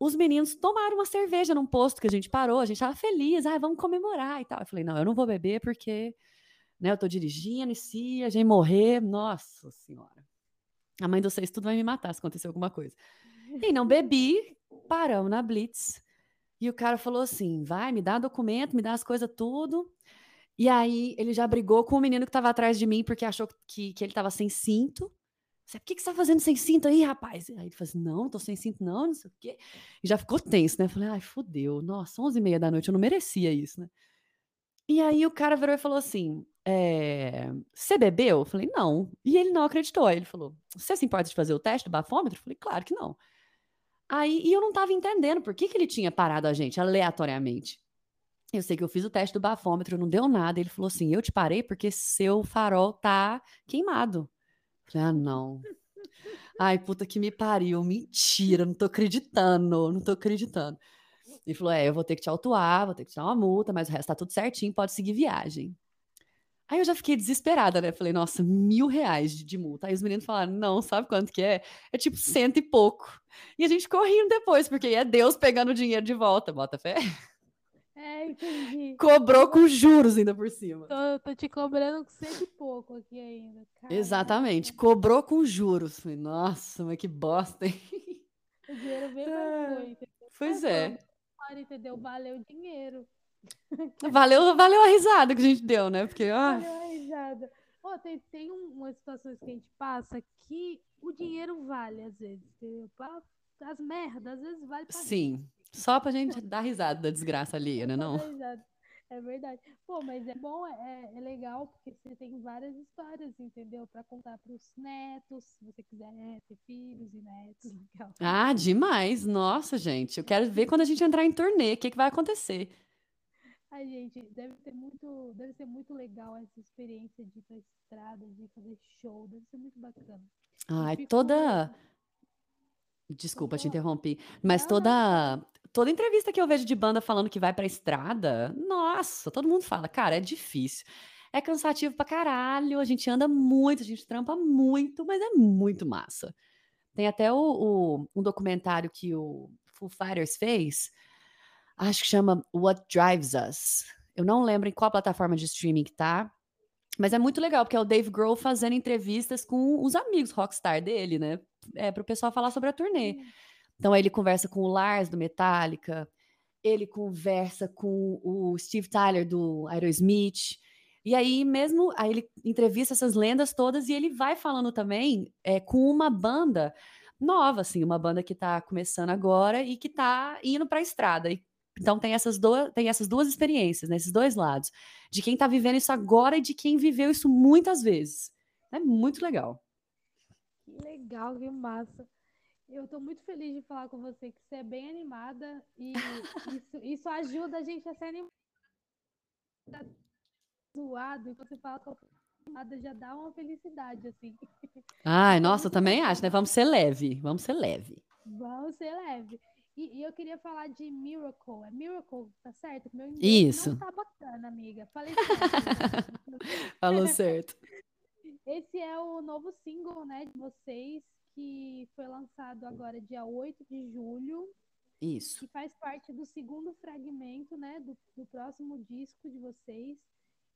os meninos tomaram uma cerveja num posto que a gente parou, a gente tava feliz, ah, vamos comemorar e tal. Eu falei, não, eu não vou beber porque né, eu tô dirigindo e se a gente morrer, nossa senhora. A mãe do seis tudo vai me matar se acontecer alguma coisa. E não bebi, paramos na Blitz. E o cara falou assim: vai, me dá documento, me dá as coisas tudo. E aí ele já brigou com o menino que estava atrás de mim porque achou que, que ele estava sem cinto. Você, o que, que você tá fazendo sem cinto aí, rapaz? Aí ele falou assim, não, tô sem cinto não, não sei o quê. E já ficou tenso, né? Falei, ai, fodeu. Nossa, onze e meia da noite, eu não merecia isso, né? E aí o cara virou e falou assim, é, você bebeu? Eu falei, não. E ele não acreditou. Ele falou, você se importa de fazer o teste do bafômetro? Eu falei, claro que não. Aí, e eu não tava entendendo por que, que ele tinha parado a gente aleatoriamente. Eu sei que eu fiz o teste do bafômetro, não deu nada. Ele falou assim: Eu te parei porque seu farol tá queimado. Ah, não. Ai, puta que me pariu. Mentira, não tô acreditando, não tô acreditando. Ele falou: é, eu vou ter que te autuar, vou ter que te dar uma multa, mas o resto tá tudo certinho, pode seguir viagem. Aí eu já fiquei desesperada, né? Falei, nossa, mil reais de, de, multa. Aí os meninos falaram, não, sabe quanto que é? É tipo cento e pouco. E a gente correndo depois, porque é Deus pegando o dinheiro de volta, bota fé. É, entendi. Cobrou com juros ainda por cima. Tô, tô te cobrando com cento e pouco aqui ainda. Exatamente, cobrou com juros. Falei, Nossa, mas que bosta, hein? O dinheiro veio, mas foi. entendeu? Pois Mas é. Claro, entendeu? Valeu o dinheiro. Valeu, valeu a risada que a gente deu, né? Porque, ah, Valeu a risada. Tem, tem um- umas situações que a gente passa que o dinheiro vale, às vezes, entendeu? Pra- As merdas, às vezes vale pra sim. Só pra gente dar risada da desgraça alheia, né? Não? É verdade. Pô, mas é bom, é, é legal, porque você tem várias histórias, entendeu? Pra contar pros netos, se você quiser né, ter filhos e netos. Legal. Ah, demais. Nossa, gente. Eu quero ver quando a gente entrar em turnê, o que, que vai acontecer. Ai, gente, deve ter muito, deve ser muito legal essa experiência de ir pra estrada, de fazer show, deve ser muito bacana. Ai, toda. Desculpa, te interrompi. Mas toda. Toda entrevista que eu vejo de banda falando que vai pra estrada, nossa, todo mundo fala, cara, é difícil. É cansativo pra caralho, a gente anda muito, a gente trampa muito, mas é muito massa. Tem até o, o- um documentário que o Foo Fighters fez, acho que chama What Drives Us. Eu não lembro em qual plataforma de streaming que tá, mas é muito legal, porque é o Dave Grohl fazendo entrevistas com os amigos rockstar dele, né? É, para o pessoal falar sobre a turnê. Então aí ele conversa com o Lars do Metallica, ele conversa com o Steve Tyler do Aerosmith. E aí mesmo, aí ele entrevista essas lendas todas e ele vai falando também é, com uma banda nova, assim, uma banda que tá começando agora e que tá indo pra estrada. E- então tem essas, duas, tem essas duas experiências, né, esses dois lados. De quem tá vivendo isso agora e de quem viveu isso muitas vezes. É muito legal. Que legal, que massa. Eu tô muito feliz de falar com você, que você é bem animada e isso, isso ajuda a gente a ser animada. Tá zoado, e você fala tô animada, já dá uma felicidade, assim. Ai, Então, nossa, eu também acho, né? Vamos ser leve, vamos ser leve. Vamos ser leve. E, e eu queria falar de Miracle. É Miracle, tá certo? Meu inglês Isso. não tá bacana, amiga. Falei certo. né? Falou certo. Esse é o novo single, né, de vocês, que foi lançado agora dia 8 de julho, Isso. que faz parte do segundo fragmento, né, do, do próximo disco de vocês.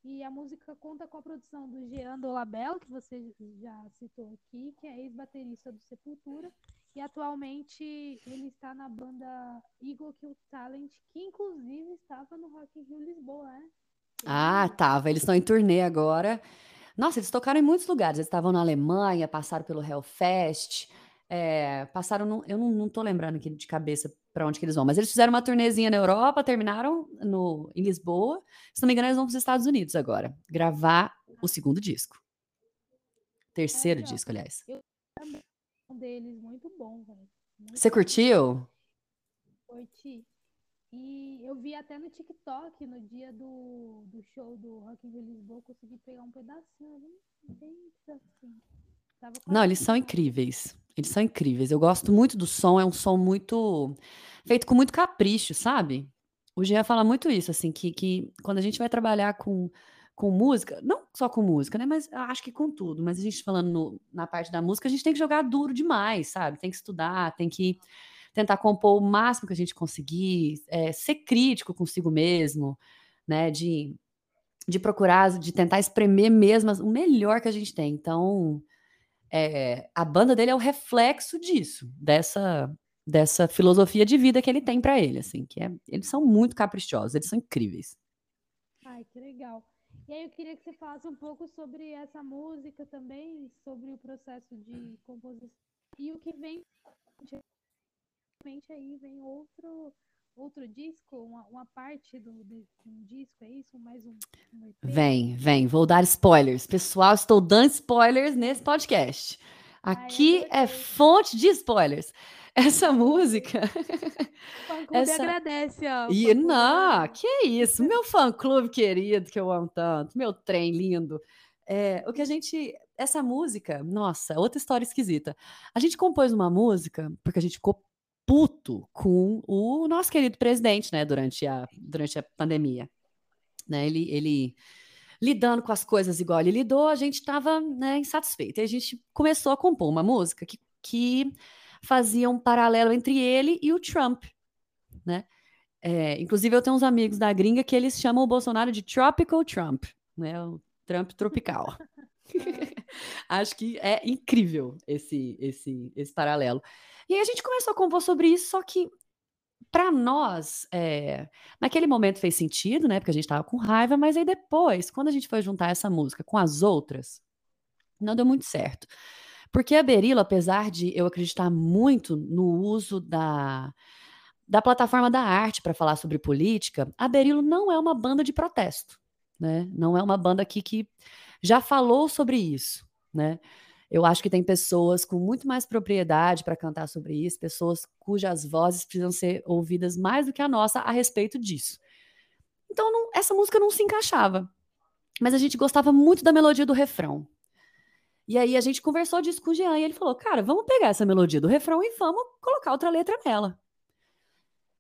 E a música conta com a produção do Jean Dolabella, que você já citou aqui, que é ex-baterista do Sepultura. E atualmente ele está na banda Eagle Kill Talent, que inclusive estava no Rock in Rio Lisboa, né? Ah, tava. Eles estão em turnê agora. Nossa, eles tocaram em muitos lugares. Eles estavam na Alemanha, passaram pelo Hellfest, é, passaram. no- eu não, não tô lembrando aqui de cabeça para onde que eles vão, mas eles fizeram uma turnezinha na Europa, terminaram no, em Lisboa. Se não me engano, eles vão para os Estados Unidos agora, gravar o segundo disco. Terceiro disco, aliás. Um deles muito bom, velho. Você curtiu? Curti. E eu vi até no TikTok, no dia do, do show do Rock in Rio Lisboa, consegui pegar um pedacinho, bem. Tava Não, eles são incríveis. Eles são incríveis. Eu gosto muito do som, é um som muito feito com muito capricho, sabe? O Jean fala muito isso, assim, que, que quando a gente vai trabalhar com, com música, não só com música, né? Mas eu acho que com tudo. Mas a gente falando no- na parte da música, a gente tem que jogar duro demais, sabe? Tem que estudar, tem que tentar compor o máximo que a gente conseguir, é, ser crítico consigo mesmo, né? De, de procurar, de tentar espremer mesmo o melhor que a gente tem. Então, é, a banda dele é o reflexo disso, dessa dessa filosofia de vida que ele tem pra ele, assim, que é, eles são muito caprichosos, eles são incríveis. Ai, que legal. E aí eu queria que você falasse um pouco sobre essa música também, sobre o processo de composição e o que vem geralmente aí vem outro outro disco, uma, uma parte do, de um disco, é isso? Mais um, um? Vem, vem, vou dar spoilers. Pessoal, estou dando spoilers nesse podcast. Ai, Aqui é fonte de spoilers. Essa música. O fã-clube essa- agradece, ó. E não, que isso, meu fã-clube querido que eu amo tanto, meu trem lindo. É, o que a gente, essa música, nossa, outra história esquisita. A gente compôs uma música porque a gente ficou puto com o nosso querido presidente, né, durante a, durante a pandemia. Né, ele, ele lidando com as coisas igual ele lidou, a gente estava né, insatisfeito. E a gente começou a compor uma música que, que fazia um paralelo entre ele e o Trump, né? É, inclusive, eu tenho uns amigos da gringa que eles chamam o Bolsonaro de Tropical Trump, né? O Trump tropical. Acho que é incrível esse, esse, esse paralelo. E aí a gente começou a compor sobre isso, só que para nós, é, naquele momento fez sentido, né? Porque a gente estava com raiva, mas aí depois, quando a gente foi juntar essa música com as outras, não deu muito certo. Porque a Berilo, apesar de eu acreditar muito no uso da, da plataforma da arte para falar sobre política, a Berilo não é uma banda de protesto, né? Não é uma banda aqui que já falou sobre isso, né? Eu acho que tem pessoas com muito mais propriedade para cantar sobre isso, pessoas cujas vozes precisam ser ouvidas mais do que a nossa a respeito disso. Então, não, essa música não se encaixava. Mas a gente gostava muito da melodia do refrão. E aí a gente conversou disso com o Jean e ele falou: Cara, vamos pegar essa melodia do refrão e vamos colocar outra letra nela.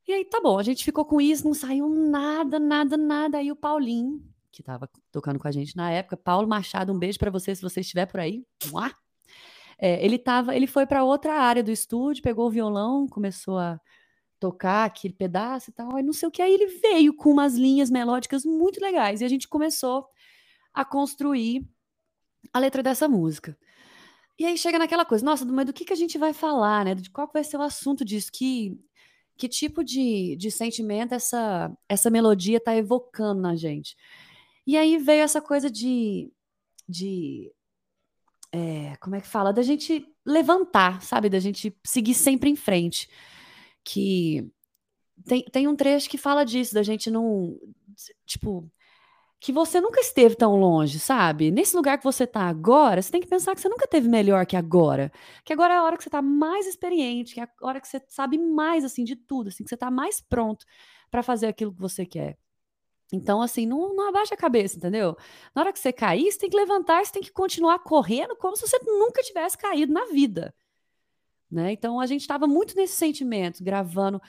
E aí, tá bom, a gente ficou com isso, não saiu nada, nada, nada. Aí o Paulinho, que estava tocando com a gente na época. Paulo Machado, um beijo para você se você estiver por aí. É, ele tava, ele foi para outra área do estúdio, pegou o violão, começou a tocar aquele pedaço e tal, e não sei o que. Aí ele veio com umas linhas melódicas muito legais e a gente começou a construir a letra dessa música. E aí chega naquela coisa, nossa, mas do que, que a gente vai falar, né? De qual vai ser o assunto disso? Que, que tipo de, de sentimento essa, essa melodia está evocando na gente? E aí veio essa coisa de. de é, como é que fala? Da gente levantar, sabe? Da gente seguir sempre em frente. Que tem, tem um trecho que fala disso, da gente não. Tipo, que você nunca esteve tão longe, sabe? Nesse lugar que você está agora, você tem que pensar que você nunca teve melhor que agora. Que agora é a hora que você está mais experiente, que é a hora que você sabe mais, assim, de tudo, assim, que você está mais pronto para fazer aquilo que você quer. Então, assim, não, não abaixa a cabeça, entendeu? Na hora que você cair, você tem que levantar, você tem que continuar correndo como se você nunca tivesse caído na vida. Né? Então, a gente estava muito nesse sentimento, gravando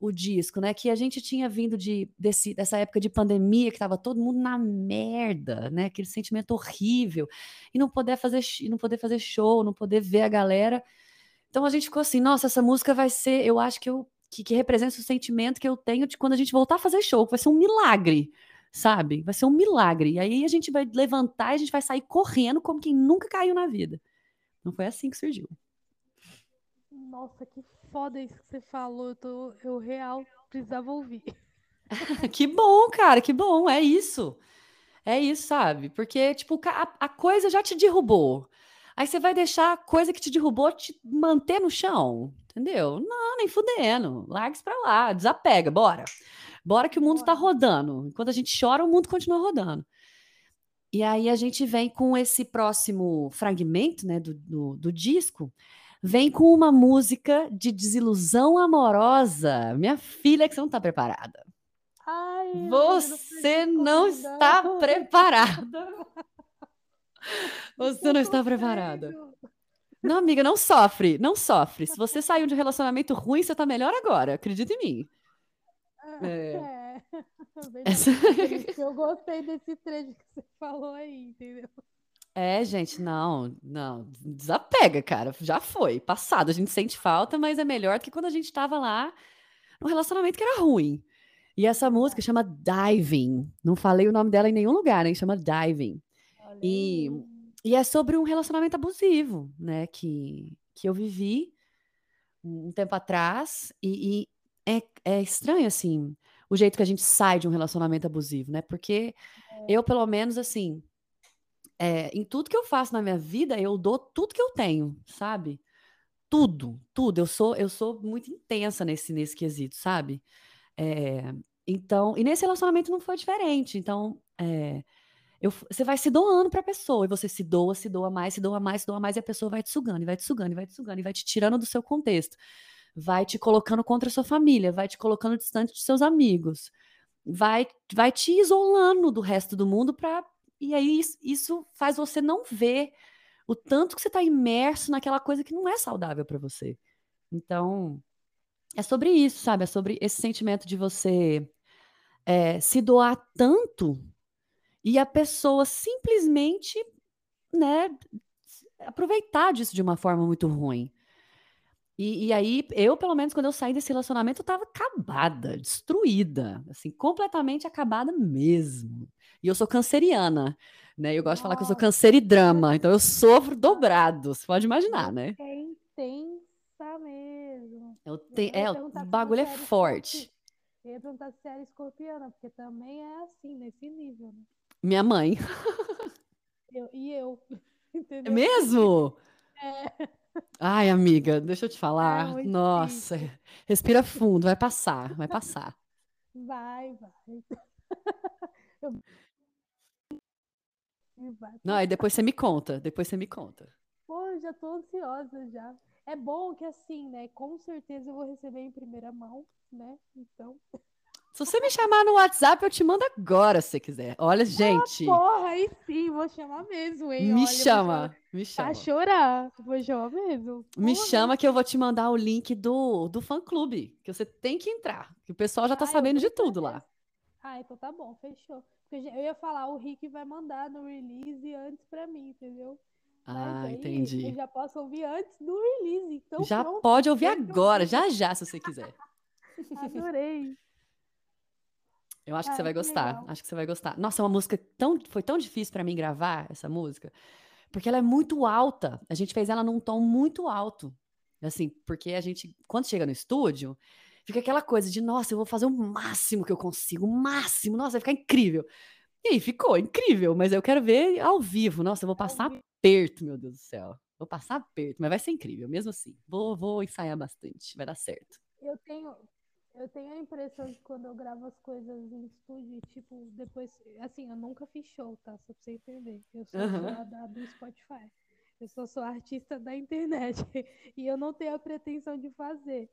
o disco, né? Que a gente tinha vindo de, desse, dessa época de pandemia, que estava todo mundo na merda, né? Aquele sentimento horrível. E não poder fazer, não poder fazer show, não poder ver a galera. Então a gente ficou assim, nossa, essa música vai ser, eu acho que eu que, que representa o sentimento que eu tenho de quando a gente voltar a fazer show, vai ser um milagre, sabe? Vai ser um milagre. E aí a gente vai levantar e a gente vai sair correndo como quem nunca caiu na vida. Não foi assim que surgiu. Nossa, que foda isso que você falou. Eu, tô, eu real precisava ouvir. que bom, cara, que bom. É isso. É isso, sabe? Porque, tipo, a, a coisa já te derrubou. Aí você vai deixar a coisa que te derrubou te manter no chão, entendeu? Não, nem fudendo. Larga pra lá, desapega, bora. Bora que o mundo está rodando. Enquanto a gente chora, o mundo continua rodando. E aí a gente vem com esse próximo fragmento né, do, do, do disco, vem com uma música de desilusão amorosa. Minha filha, que você não está preparada. Ai, você não está preparada. Você não está preparada. Não, amiga, não sofre, não sofre. Se você saiu de um relacionamento ruim, você está melhor agora, acredita em mim. É. é. Essa... Eu gostei desse trecho que você falou aí, entendeu? É, gente, não, não, desapega, cara. Já foi, passado. A gente sente falta, mas é melhor do que quando a gente estava lá num relacionamento que era ruim. E essa música chama Diving. Não falei o nome dela em nenhum lugar, né? Chama Diving. E, e é sobre um relacionamento abusivo, né? Que, que eu vivi um tempo atrás. E, e é, é estranho, assim, o jeito que a gente sai de um relacionamento abusivo, né? Porque é. eu, pelo menos, assim, é, em tudo que eu faço na minha vida, eu dou tudo que eu tenho, sabe? Tudo, tudo. Eu sou, eu sou muito intensa nesse, nesse quesito, sabe? É, então, e nesse relacionamento não foi diferente. Então, é, eu, você vai se doando para a pessoa, e você se doa, se doa mais, se doa mais, se doa mais, e a pessoa vai te sugando, e vai te sugando, e vai te sugando, e vai te tirando do seu contexto, vai te colocando contra a sua família, vai te colocando distante dos seus amigos, vai, vai te isolando do resto do mundo para e aí isso faz você não ver o tanto que você está imerso naquela coisa que não é saudável para você. Então, é sobre isso, sabe? É sobre esse sentimento de você é, se doar tanto e a pessoa simplesmente, né, aproveitar disso de uma forma muito ruim. E, e aí, eu, pelo menos, quando eu saí desse relacionamento, eu tava acabada, destruída, assim, completamente acabada mesmo. E eu sou canceriana, né? Eu gosto de falar que eu sou Nossa, canceridrama, então eu sofro dobrado, você pode imaginar, né? é intensa mesmo. Eu Eu tenho, ia é, o bagulho é forte. Eu ia perguntar se era escorpiana, porque também é assim, nesse nível, né? Minha mãe. Eu... E eu, É entendeu? mesmo? É, Ai, amiga, deixa eu te é falar. muito Nossa, difícil. respira fundo, vai passar, vai passar. Vai, vai. Eu... E Não, passar. depois você me conta, depois você me conta. Pô, já tô ansiosa já. É bom que assim, né? Com certeza eu vou receber em primeira mão, né? Então. Se você me chamar no WhatsApp, eu te mando agora, se você quiser. Olha, gente, Porra, aí sim, vou chamar mesmo, hein? me Olha, chama, me pra chama. chorar. Vou chamar mesmo. Me Porra. chama que eu vou te mandar o link do, do fã-clube, que você tem que entrar, que o pessoal já tá Ah, eu sabendo de tudo lá. Ah, então tá bom, fechou. Porque eu ia falar, o Rick vai mandar no release antes pra mim, entendeu? Ah, aí eu entendi. já posso ouvir antes do release. Então Já pronto, pode ouvir eu agora, já já, se você quiser. Adorei. Eu acho que você Ai, vai gostar. legal. Acho que você vai gostar. Nossa, é uma música tão, foi tão difícil pra mim gravar essa música, porque ela é muito alta. A gente fez ela num tom muito alto. Assim, porque a gente, quando chega no estúdio, fica aquela coisa de, nossa, eu vou fazer o máximo que eu consigo, o máximo, nossa, vai ficar incrível. E aí ficou incrível, mas eu quero ver ao vivo. Nossa, eu vou passar vivo. aperto, meu Deus do céu. Vou passar aperto, mas vai ser incrível, mesmo assim. Vou, vou ensaiar bastante, vai dar certo. Eu tenho, eu tenho a impressão que quando eu gravo as coisas em estúdio, tipo, depois, assim, eu nunca fiz show, tá? Só pra você entender. Eu sou só da, do Spotify. Eu só sou artista da internet. E eu não tenho a pretensão de fazer.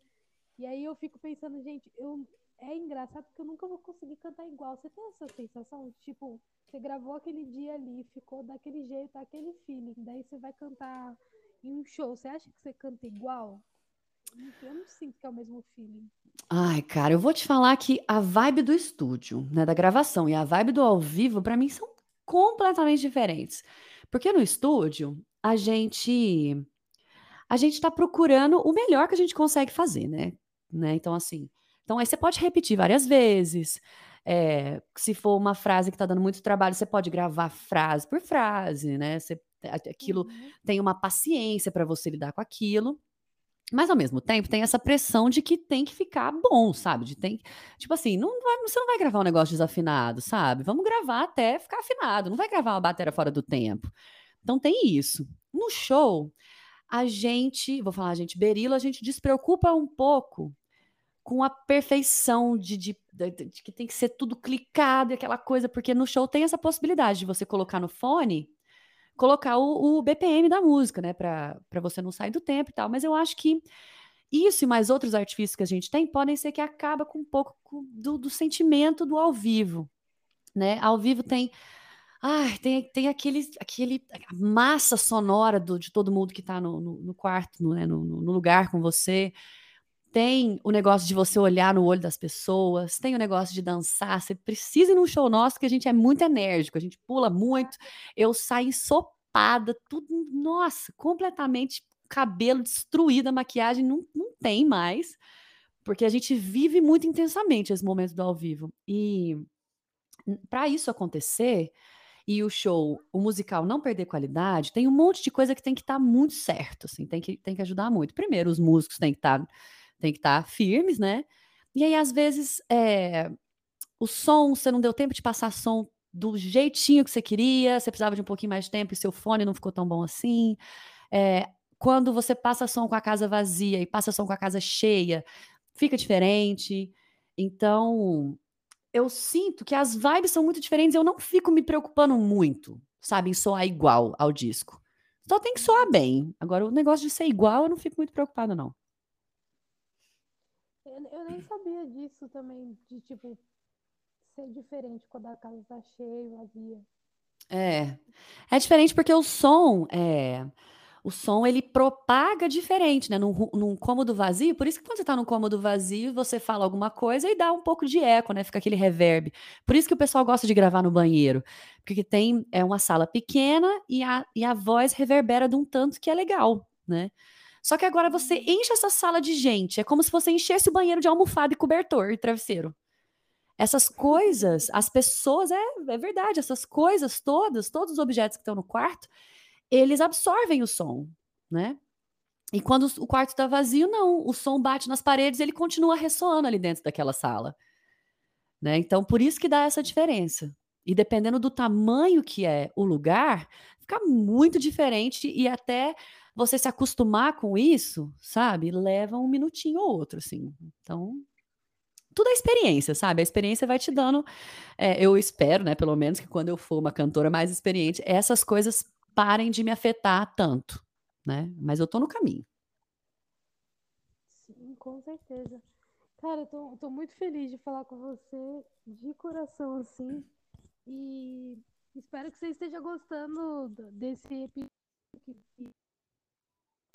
E aí eu fico pensando, gente, eu, é engraçado porque eu nunca vou conseguir cantar igual. Você tem essa sensação? Tipo, você gravou aquele dia ali, ficou daquele jeito, aquele feeling. Daí você vai cantar em um show. Você acha que você canta igual? Eu não sinto que é o mesmo feeling. Ai, cara, eu vou te falar que a vibe do estúdio, né, da gravação e a vibe do ao vivo, pra mim, são completamente diferentes. Porque no estúdio, a gente a gente tá procurando o melhor que a gente consegue fazer, né? né? Então, assim, então aí você pode repetir várias vezes. É, se for uma frase que tá dando muito trabalho, você pode gravar frase por frase, né? Você, aquilo Uhum. tem uma paciência pra você lidar com aquilo. Mas ao mesmo tempo tem essa pressão de que tem que ficar bom, sabe? De tem, tipo assim, não vai, você não vai gravar um negócio desafinado, sabe? Vamos gravar até ficar afinado, não vai gravar uma bateria fora do tempo. Então tem isso. No show, a gente, vou falar a gente, Berilo, a gente despreocupa um pouco com a perfeição de, de, de, de que tem que ser tudo clicado e aquela coisa, porque no show tem essa possibilidade de você colocar no fone colocar o, o BPM da música, né? Pra você não sair do tempo e tal. Mas eu acho que isso e mais outros artifícios que a gente tem podem ser que acaba com um pouco do, do sentimento do ao vivo, né? Ao vivo tem. Ai, tem, tem aquele, aquele massa sonora do, de todo mundo que tá no, no, no quarto, no, né, no, no lugar com você. Tem o negócio de você olhar no olho das pessoas, tem o negócio de dançar. Você precisa ir num show nosso, que a gente é muito enérgico, a gente pula muito. Eu saio ensopada, tudo, nossa, completamente cabelo destruído, a maquiagem não, não tem mais, porque a gente vive muito intensamente esse momento do ao vivo. E para isso acontecer e o show, o musical não perder qualidade, tem um monte de coisa que tem que estar tá muito certo, assim, tem que, tem que ajudar muito. Primeiro, os músicos têm que estar tá, tem que estar tá firmes, né? E aí, às vezes, é, o som, você não deu tempo de passar som do jeitinho que você queria, você precisava de um pouquinho mais de tempo e seu fone não ficou tão bom assim. É, quando você passa som com a casa vazia e passa som com a casa cheia, fica diferente. Então, eu sinto que as vibes são muito diferentes eu não fico me preocupando muito, sabe, em soar igual ao disco. Só tem que soar bem. Agora, o negócio de ser igual, eu não fico muito preocupada, não. Eu, nem sabia disso também, de tipo, ser diferente quando a casa tá cheia, vazia. É. É diferente porque o som é. O som ele propaga diferente, né? Num, num cômodo vazio, por isso que quando você tá num cômodo vazio, você fala alguma coisa e dá um pouco de eco, né? Fica aquele reverb. Por isso que o pessoal gosta de gravar no banheiro. Porque tem é uma sala pequena e a, e a voz reverbera de um tanto que é legal, né? Só que agora você enche essa sala de gente. É como se você enchesse o banheiro de almofada e cobertor e travesseiro. Essas coisas, as pessoas, é, é verdade, essas coisas todas, todos os objetos que estão no quarto, eles absorvem o som, né? E quando o quarto está vazio, não. O som bate nas paredes, ele continua ressoando ali dentro daquela sala. Né? Então, por isso que dá essa diferença. E dependendo do tamanho que é o lugar, fica muito diferente e até você se acostumar com isso, sabe? Leva um minutinho ou outro, assim. Então, tudo é experiência, sabe? A experiência vai te dando. É, eu espero, né, pelo menos, que quando eu for uma cantora mais experiente, essas coisas parem de me afetar tanto, né? Mas eu tô no caminho. Sim, com certeza. Cara, eu tô, tô muito feliz de falar com você de coração, assim. E espero que você esteja gostando desse episódio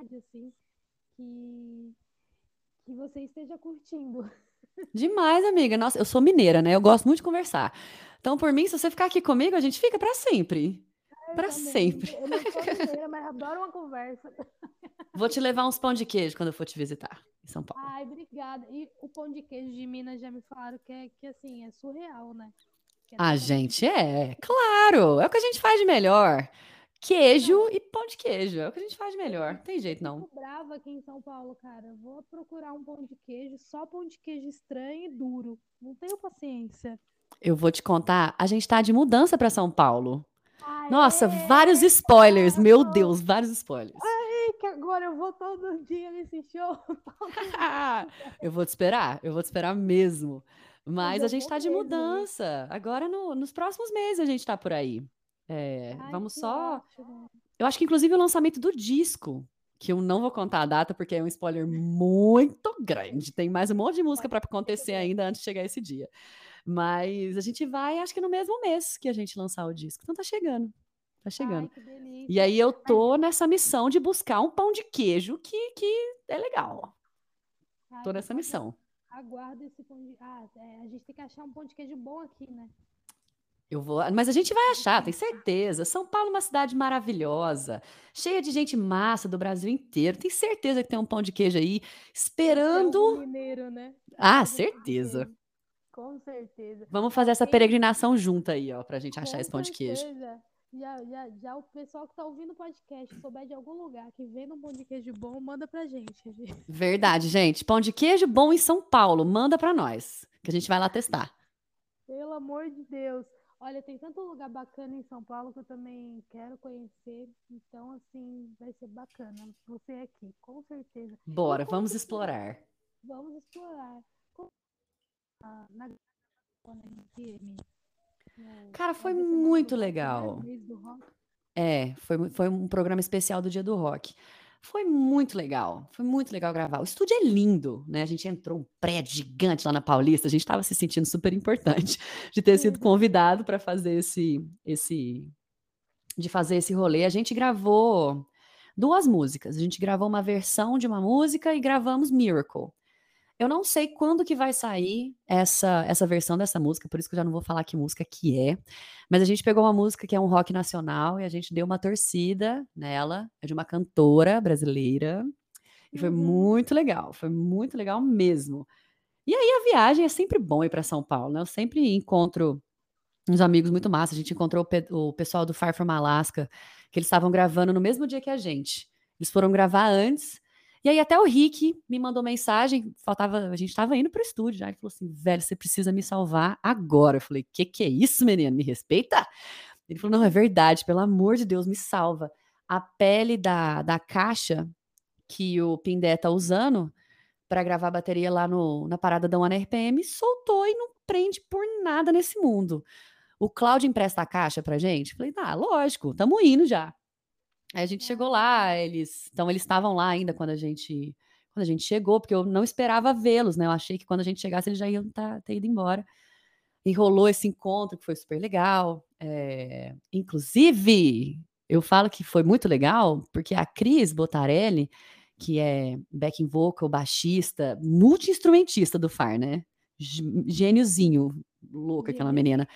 assim, que, que você esteja curtindo. Demais, amiga. Nossa, eu sou mineira, né? Eu gosto muito de conversar. Então, por mim, se você ficar aqui comigo, a gente fica para sempre. Para sempre. Eu não sou mineira, mas adoro uma conversa. Vou te levar uns pão de queijo quando eu for te visitar em São Paulo. Ai, obrigada. E o pão de queijo de Minas já me falaram que é que assim, é surreal, né? É a gente é, claro. É o que a gente faz de melhor. Queijo não. e pão de queijo. É o que a gente faz melhor. Não tem jeito, não. Eu tô brava aqui em São Paulo, cara. Vou procurar um pão de queijo, só pão de queijo estranho e duro. Não tenho paciência. Eu vou te contar, a gente tá de mudança para São Paulo. Nossa, vários spoilers, meu Deus, vários spoilers. Ai, que agora eu vou todo dia nesse show. eu vou te esperar, eu vou te esperar mesmo. Mas a gente tá de mudança. Agora, no, nos próximos meses, a gente tá por aí. É, Ai, vamos só. Ótimo. Eu acho que, inclusive, o lançamento do disco, que eu não vou contar a data, porque é um spoiler muito grande. Tem mais um monte de música para acontecer ainda antes de chegar esse dia. Mas a gente vai, acho que no mesmo mês que a gente lançar o disco. Então tá chegando. Tá chegando. Ai, e aí eu tô nessa missão de buscar um pão de queijo que, que é legal. Ai, tô nessa missão. Aguardo esse pão de. Ah, é, a gente tem que achar um pão de queijo bom aqui, né? Eu vou, mas a gente vai achar, tem certeza. São Paulo é uma cidade maravilhosa, cheia de gente massa do Brasil inteiro. Tem certeza que tem um pão de queijo aí esperando. É mineiro, né? Ah, certeza. Com certeza. Vamos fazer essa peregrinação junto aí, ó, pra gente achar esse pão de queijo. Já, já, já o pessoal que tá ouvindo o podcast, souber de algum lugar que vende um pão de queijo bom, manda pra gente. Verdade, gente. Pão de queijo bom em São Paulo, manda pra nós, que a gente vai lá testar. Pelo amor de Deus. Olha, tem tanto lugar bacana em São Paulo que eu também quero conhecer. Então, assim, vai ser bacana. Você aqui, com certeza. Bora, vamos explorar. Vamos explorar. Ah, na Cara, foi muito legal. É, foi, foi um programa especial do Dia do Rock. Foi muito legal, foi muito legal gravar. O estúdio é lindo, né? A gente entrou um prédio gigante lá na Paulista, a gente estava se sentindo super importante de ter sido convidado para fazer esse, esse, de fazer esse rolê. A gente gravou duas músicas. A gente gravou uma versão de uma música e gravamos Miracle. Eu não sei quando que vai sair essa, essa versão dessa música, por isso que eu já não vou falar que música que é. Mas a gente pegou uma música que é um rock nacional e a gente deu uma torcida nela, é de uma cantora brasileira. E foi uhum. muito legal, foi muito legal mesmo. E aí a viagem é sempre bom ir para São Paulo, né? Eu sempre encontro uns amigos muito massa. A gente encontrou o, pe o pessoal do Far From Alaska, que eles estavam gravando no mesmo dia que a gente. Eles foram gravar antes e aí até o Rick me mandou mensagem, faltava, a gente estava indo pro estúdio já, ele falou assim, velho, você precisa me salvar agora. Eu falei, que que é isso, menino? Me respeita? Ele falou, não, é verdade, pelo amor de Deus, me salva. A pele da, da caixa que o Pindé tá usando para gravar a bateria lá no, na parada da One RPM soltou e não prende por nada nesse mundo. O Cláudio empresta a caixa pra gente? Falei, tá, lógico, tamo indo já. Aí a gente chegou lá, eles, então eles estavam lá ainda quando a gente, quando a gente chegou, porque eu não esperava vê-los, né? Eu achei que quando a gente chegasse eles já iam tá, ter ido embora. E rolou esse encontro que foi super legal. É, inclusive, eu falo que foi muito legal porque a Cris Botarelli, que é backing vocal, baixista, multi-instrumentista do FAR, né? Gêniozinho, louca aquela menina.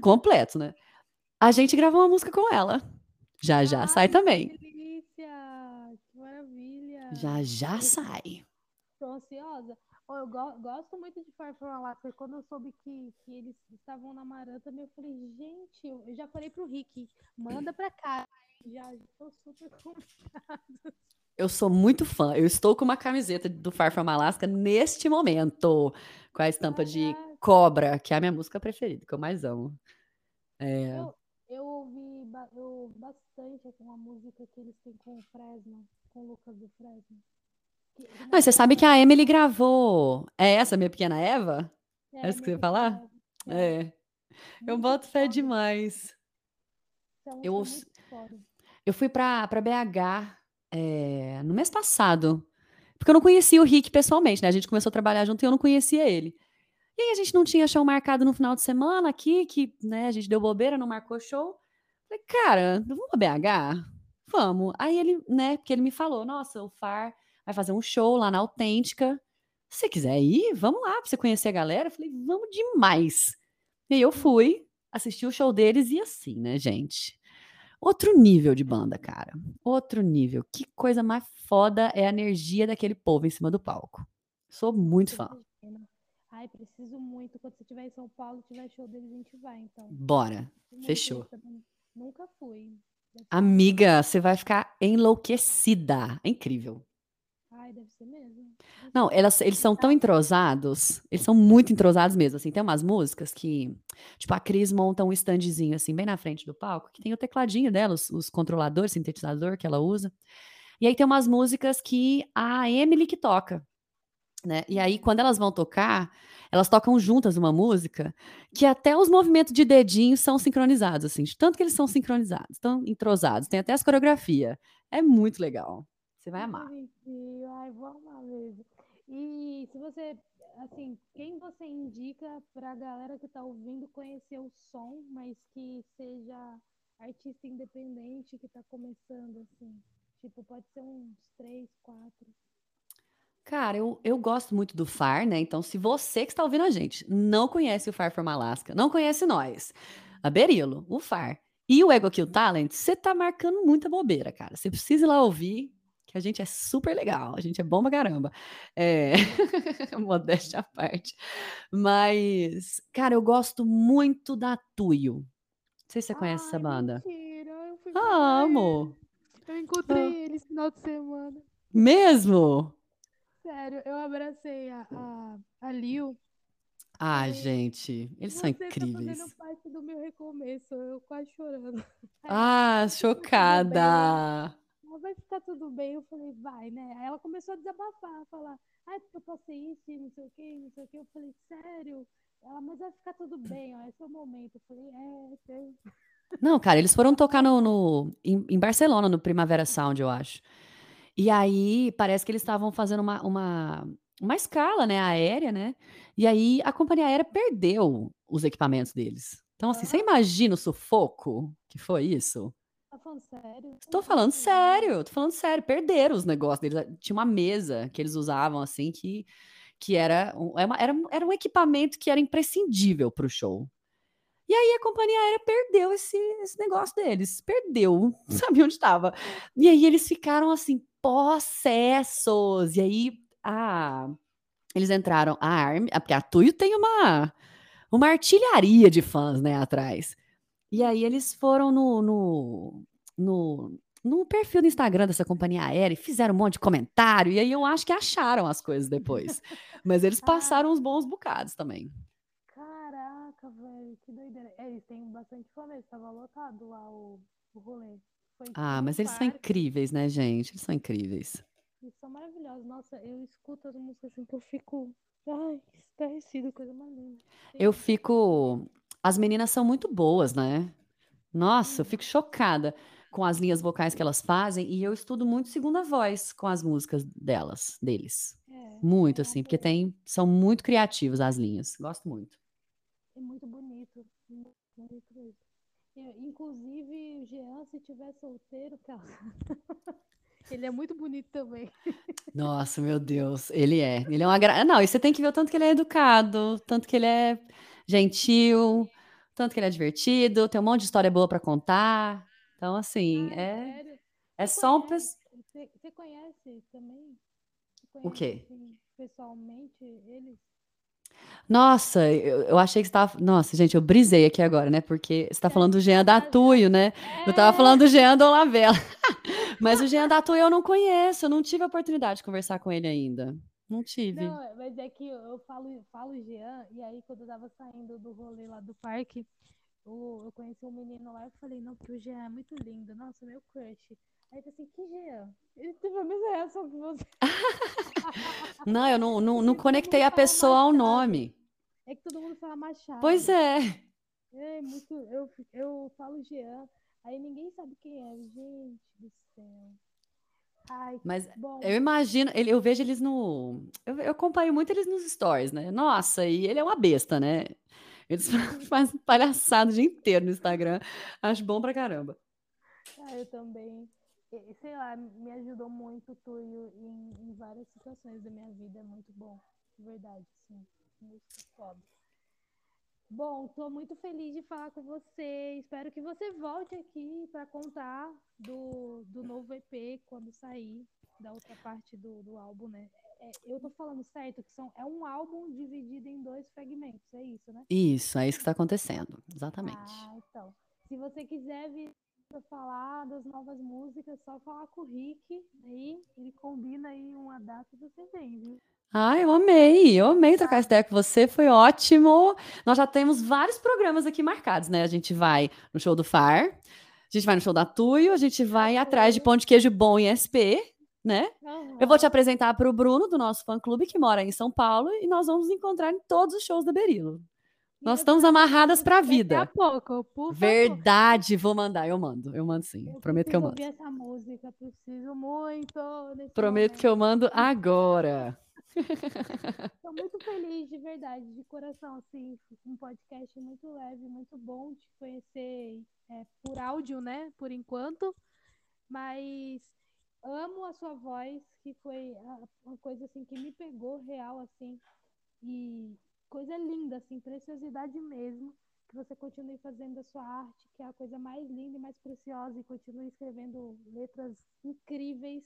Completo, né? A gente gravou uma música com ela. Já já sai também. Que delícia! Que maravilha! Já já sai. Tô ansiosa. Ó, Eu go- gosto muito de Far From Alaska. Quando eu soube que, que eles estavam na Maranta, também eu falei, gente, eu, já falei pro Rick, manda pra cá. Já, tô super. Eu sou muito fã. Eu estou com uma camiseta do Far From Alaska neste momento, com a estampa de cobra, que é a minha música preferida, que eu mais amo. É. Eu, eu ouvi ba- eu ouvi bastante uma música que eles têm com o Fresno, com o Lucas do Fresno. Que- Não, não e você é sabe que a Emily gravou. É essa, minha pequena Eva? é, É isso que você ia falar? É, É. Eu boto fé demais. Essa Eu, é eu fui pra, pra BH é, no mês passado. Porque eu não conhecia o Rick pessoalmente, né? A gente começou a trabalhar junto e eu não conhecia ele. E aí a gente não tinha show marcado no final de semana aqui, que né, a gente deu bobeira, não marcou show. Falei, cara, vamos pra BH? Vamos. Aí ele, né, porque ele me falou, nossa, o Far vai fazer um show lá na Autêntica. Se você quiser ir, vamos lá pra você conhecer a galera. Eu falei, vamos demais. E aí eu fui, assisti o show deles e assim, né, gente? Outro nível de banda, cara. Outro nível. Que coisa mais foda é a energia daquele povo em cima do palco. Sou muito fã. Ai, preciso muito. Quando você estiver em São Paulo, tiver show deles, a gente vai, então. Bora. Fechou. Nunca fui. Amiga, você vai ficar enlouquecida. É incrível. Ai, deve ser mesmo. Não, elas, eles são tão entrosados, eles são muito entrosados mesmo, assim, tem umas músicas que, tipo, a Cris monta um standzinho, assim, bem na frente do palco, que tem o tecladinho dela, os, os controladores, sintetizador que ela usa, e aí tem umas músicas que a Emily que toca, né, e aí quando elas vão tocar, elas tocam juntas uma música, que até os movimentos de dedinho são sincronizados, assim, de tanto que eles são sincronizados, tão entrosados, tem até as coreografia, é muito legal, você vai amar. Ai, vou amar mesmo. E se você, assim, quem você indica pra galera que tá ouvindo conhecer o som, mas que seja artista independente que tá começando, assim? Tipo, pode ser uns três, quatro. Cara, eu, eu gosto muito do Far, né? Então, se você que está ouvindo a gente não conhece o Far From Alaska, não conhece nós, a Berilo, o Far e o Ego Kill Talent, você tá marcando muita bobeira, cara. Você precisa ir lá ouvir, que a gente é super legal, a gente é bom pra caramba. É... Modéstia à parte. Mas, cara, eu gosto muito da Tuyo. Não sei se você conhece essa Ai, banda. mentira, eu fui Ah, ver. amo! Eu encontrei ele esse final de semana. Mesmo? Sério, eu abracei a, a, a Lil. Ah, Falei, gente, eles são você tá incríveis. fazendo parte do meu recomeço. Eu quase chorando. Ah, chocada. Ela vai ficar tudo bem. Eu falei, vai, né? Aí ela começou a desabafar, a falar, ai, porque eu passei isso e não sei o que, não sei o que. Eu falei, sério? Ela, mas vai ficar tudo bem, ó, esse é o momento. Eu falei, é, tem. Não, cara, eles foram tocar no, no- em, em Barcelona, no Primavera Sound, eu acho. E aí, parece que eles estavam fazendo uma, uma, uma escala, né, aérea, né? E aí, a companhia aérea perdeu os equipamentos deles. Então, assim, você imagina o sufoco que foi isso? Tá falando sério? Eu falando sabia. sério, tô falando sério. Perderam os negócios deles. Tinha uma mesa que eles usavam, assim, que, que era, um, é era, era um equipamento que era imprescindível pro show. E aí a companhia aérea perdeu esse, esse negócio deles. Perdeu, não sabia onde estava. E aí eles ficaram assim, possessos. E aí a, eles entraram, a Army, porque a Tuyo tem uma, uma artilharia de fãs, né, atrás. E aí eles foram no, no, no, no perfil do Instagram dessa companhia aérea e fizeram um monte de comentário. E aí eu acho que acharam as coisas depois. Mas eles Ah, passaram uns bons bocados também. caraca, velho, que doideira. É, eles têm bastante fã mesmo. Tava lotado lá o, o rolê. Foi Ah, mas eles são incríveis, né, gente? Eles são incríveis. Eles são maravilhosos. Nossa, eu escuto as músicas assim que eu fico. Ai, estarrecido, coisa mais linda. Eu fico. As meninas são muito boas, né? Nossa, eu fico chocada com as linhas vocais que elas fazem e eu estudo muito segunda voz com as músicas delas, deles. é, Muito é assim, porque tem, são muito criativos as linhas. Gosto muito. É muito bonito. Muito bonito mesmo. Inclusive, o Jean, se tiver solteiro, cara. Ele é muito bonito também. Nossa, meu Deus, ele é. Ele é uma gra... Não, e você tem que ver o tanto que ele é educado, tanto que ele é gentil, tanto que ele é divertido, tem um monte de história boa pra contar. Então, assim, Ai, é, sério. é Você só um conhece? pes- Você Você conhece também? Conhece, o quê? Assim, pessoalmente, eles? Nossa, eu, eu achei que você estava. Nossa, gente, eu brisei aqui agora, né? Porque você está falando do Jean Datuio, né? Eu estava falando do Jean Dolabella. Mas o Jean Datuio eu não conheço, eu não tive a oportunidade de conversar com ele ainda. Não tive. Não, mas é que eu falo, falo Jean, e aí quando eu tava saindo do rolê lá do parque, eu, eu conheci um menino lá e falei, não, porque o Jean é muito lindo, nossa, meu crush. Aí ele assim, que Jean? Ele teve a mesma reação que você. não, eu não, não, não conectei a pessoa ao nome. É que todo mundo fala Machado. Pois é. É, muito. Eu, eu falo Jean, aí ninguém sabe quem é. Gente do céu. Ai, Mas bom. eu imagino, eu vejo eles no. Eu, eu acompanho muito eles nos stories, né? Nossa, e ele é uma besta, né? Eles fazem palhaçada o dia inteiro no Instagram. Acho bom pra caramba. Ah, eu também. Sei lá, me ajudou muito o Túlio em, em várias situações da minha vida. É muito bom. De verdade, sim. Muito foda. Bom, estou muito feliz de falar com você. Espero que você volte aqui para contar do, do novo EP quando sair, da outra parte do, do álbum, né? É, eu estou falando certo que são, é um álbum dividido em dois fragmentos, é isso, né? Isso, é isso que está acontecendo, exatamente. Ah, então. Se você quiser vir para falar das novas músicas, só falar com o Rick, aí ele combina aí uma data e você vem, viu? Ah, eu amei, eu amei trocar essa ideia com você, foi ótimo. Nós já temos vários programas aqui marcados, né? A gente vai no show do Far, a gente vai no show da Tuyo, a gente vai atrás de pão de queijo bom em SP, né? Uhum. Eu vou te apresentar para o Bruno, do nosso fã-clube, que mora em São Paulo, e nós vamos nos encontrar em todos os shows da Berilo. Nós estamos amarradas para a vida. Daqui a pouco, por Verdade, vou mandar, eu mando, eu mando sim. Eu Prometo que eu mando. essa música, preciso muito. Prometo momento. que eu mando agora. Estou muito feliz, de verdade, de coração, assim, um podcast muito leve, muito bom de conhecer é, por áudio, né, por enquanto, mas amo a sua voz, que foi uma coisa, assim, que me pegou real, assim, e coisa linda, assim, preciosidade mesmo, que você continue fazendo a sua arte, que é a coisa mais linda e mais preciosa, e continue escrevendo letras incríveis,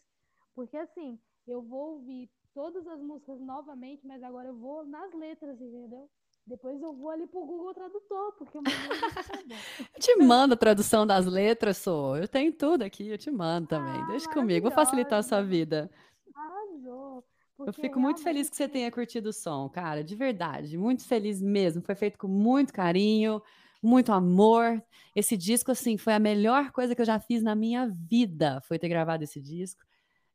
porque, assim, eu vou ouvir todas as músicas novamente, mas agora eu vou nas letras, entendeu? Depois eu vou ali pro Google Tradutor, porque Eu te mando a tradução das letras, sou. Eu tenho tudo aqui, eu te mando também. Ah, Deixa comigo, vou facilitar a sua vida. Eu fico muito feliz que você tenha curtido o som, cara, de verdade. Muito feliz mesmo. Foi feito com muito carinho, muito amor. Esse disco, assim, foi a melhor coisa que eu já fiz na minha vida. Foi ter gravado esse disco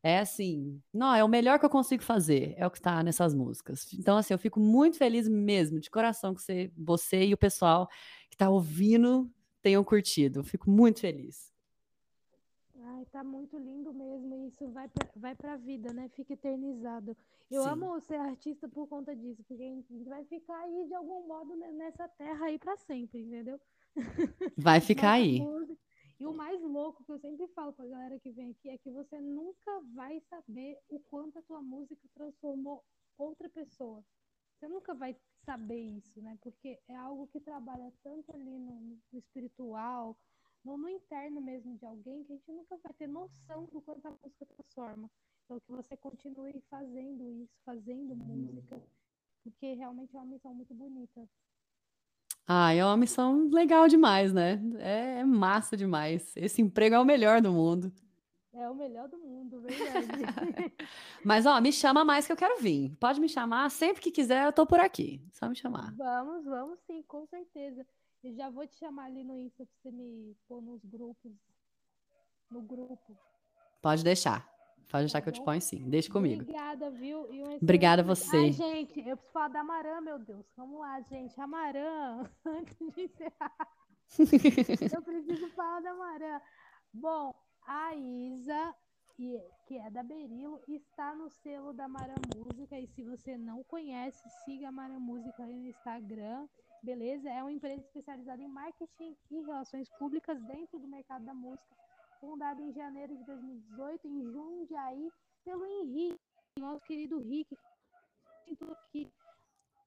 é assim, não, é o melhor que eu consigo fazer, é o que está nessas músicas. Então, assim, eu fico muito feliz mesmo, de coração, que você, você e o pessoal que está ouvindo tenham curtido. Fico muito feliz. Ai, tá muito lindo mesmo, e isso vai pra, vai pra vida, né? Fica eternizado. Eu Sim. amo ser artista por conta disso, porque a gente vai ficar aí de algum modo nessa terra aí para sempre, entendeu? Vai ficar aí. E o mais louco que eu sempre falo pra galera que vem aqui é que você nunca vai saber o quanto a tua música transformou outra pessoa. Você nunca vai saber isso, né? Porque é algo que trabalha tanto ali no, no espiritual, no, no, interno mesmo de alguém, que a gente nunca vai ter noção do quanto a música transforma. Então, que você continue fazendo isso, fazendo música, porque realmente é uma missão muito bonita. Ah, é uma missão legal demais, né? É massa demais. Esse emprego é o melhor do mundo. É o melhor do mundo, verdade. Mas, ó, me chama mais que eu quero vir. Pode me chamar sempre que quiser, eu tô por aqui. Só me chamar. Vamos, vamos sim, com certeza. Eu já vou te chamar ali no Insta pra você me pôr nos grupos. No grupo. Pode deixar. Pode deixar que eu te ponho sim. Deixa comigo. Obrigada, viu? Um Obrigada a você. Ai, gente, eu preciso falar da Amarã, meu Deus. Vamos lá, gente. Amarã, antes de encerrar. eu preciso falar da Amarã. Bom, a Isa, que é da Berilo, está no selo da Mara Música. E se você não conhece, siga a Mara Música aí no Instagram. Beleza? É uma empresa especializada em marketing e relações públicas dentro do mercado da música fundada em janeiro de 2018 em Jundiaí pelo Henrique, nosso querido Rick, que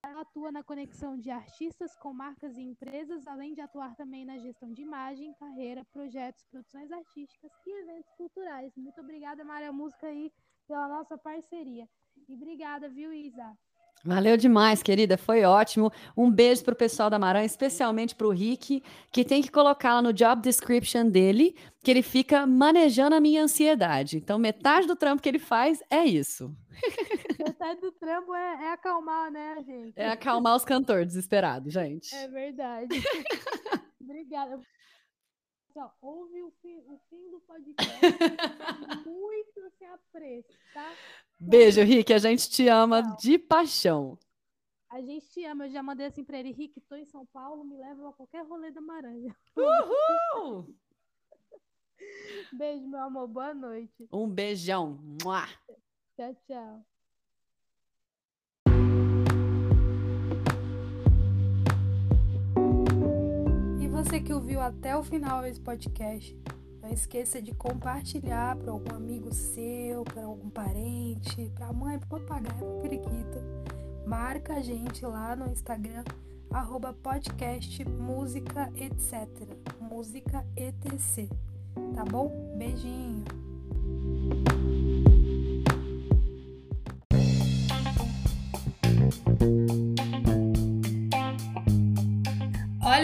Ela atua na conexão de artistas com marcas e empresas, além de atuar também na gestão de imagem, carreira, projetos, produções artísticas e eventos culturais. Muito obrigada, Maria Música, aí, pela nossa parceria. E obrigada, viu, Isa? Valeu demais, querida. Foi ótimo. Um beijo para o pessoal da Maran, especialmente para o Rick, que tem que colocar lá no job description dele que ele fica manejando a minha ansiedade. Então, metade do trampo que ele faz é isso. Metade do trampo é, é acalmar, né, gente? É acalmar os cantores desesperados, gente. É verdade. Obrigada. Só, ouve o fim, o fim do podcast. muito se apreço, tá? Beijo, Rick. A gente te ama Tchau. de paixão. A gente te ama. Eu já mandei assim pra ele, Rick, tô em São Paulo, me leva a qualquer rolê da Maranha. Uhul! Beijo, meu amor. Boa noite. Um beijão. Mua. Tchau, tchau. E você que ouviu até o final esse podcast, esqueça de compartilhar para algum amigo seu, para algum parente, para mãe, para papagaio, para periquito. Marca a gente lá no Instagram, arroba podcast música etc. Música etc. Tá bom? Beijinho!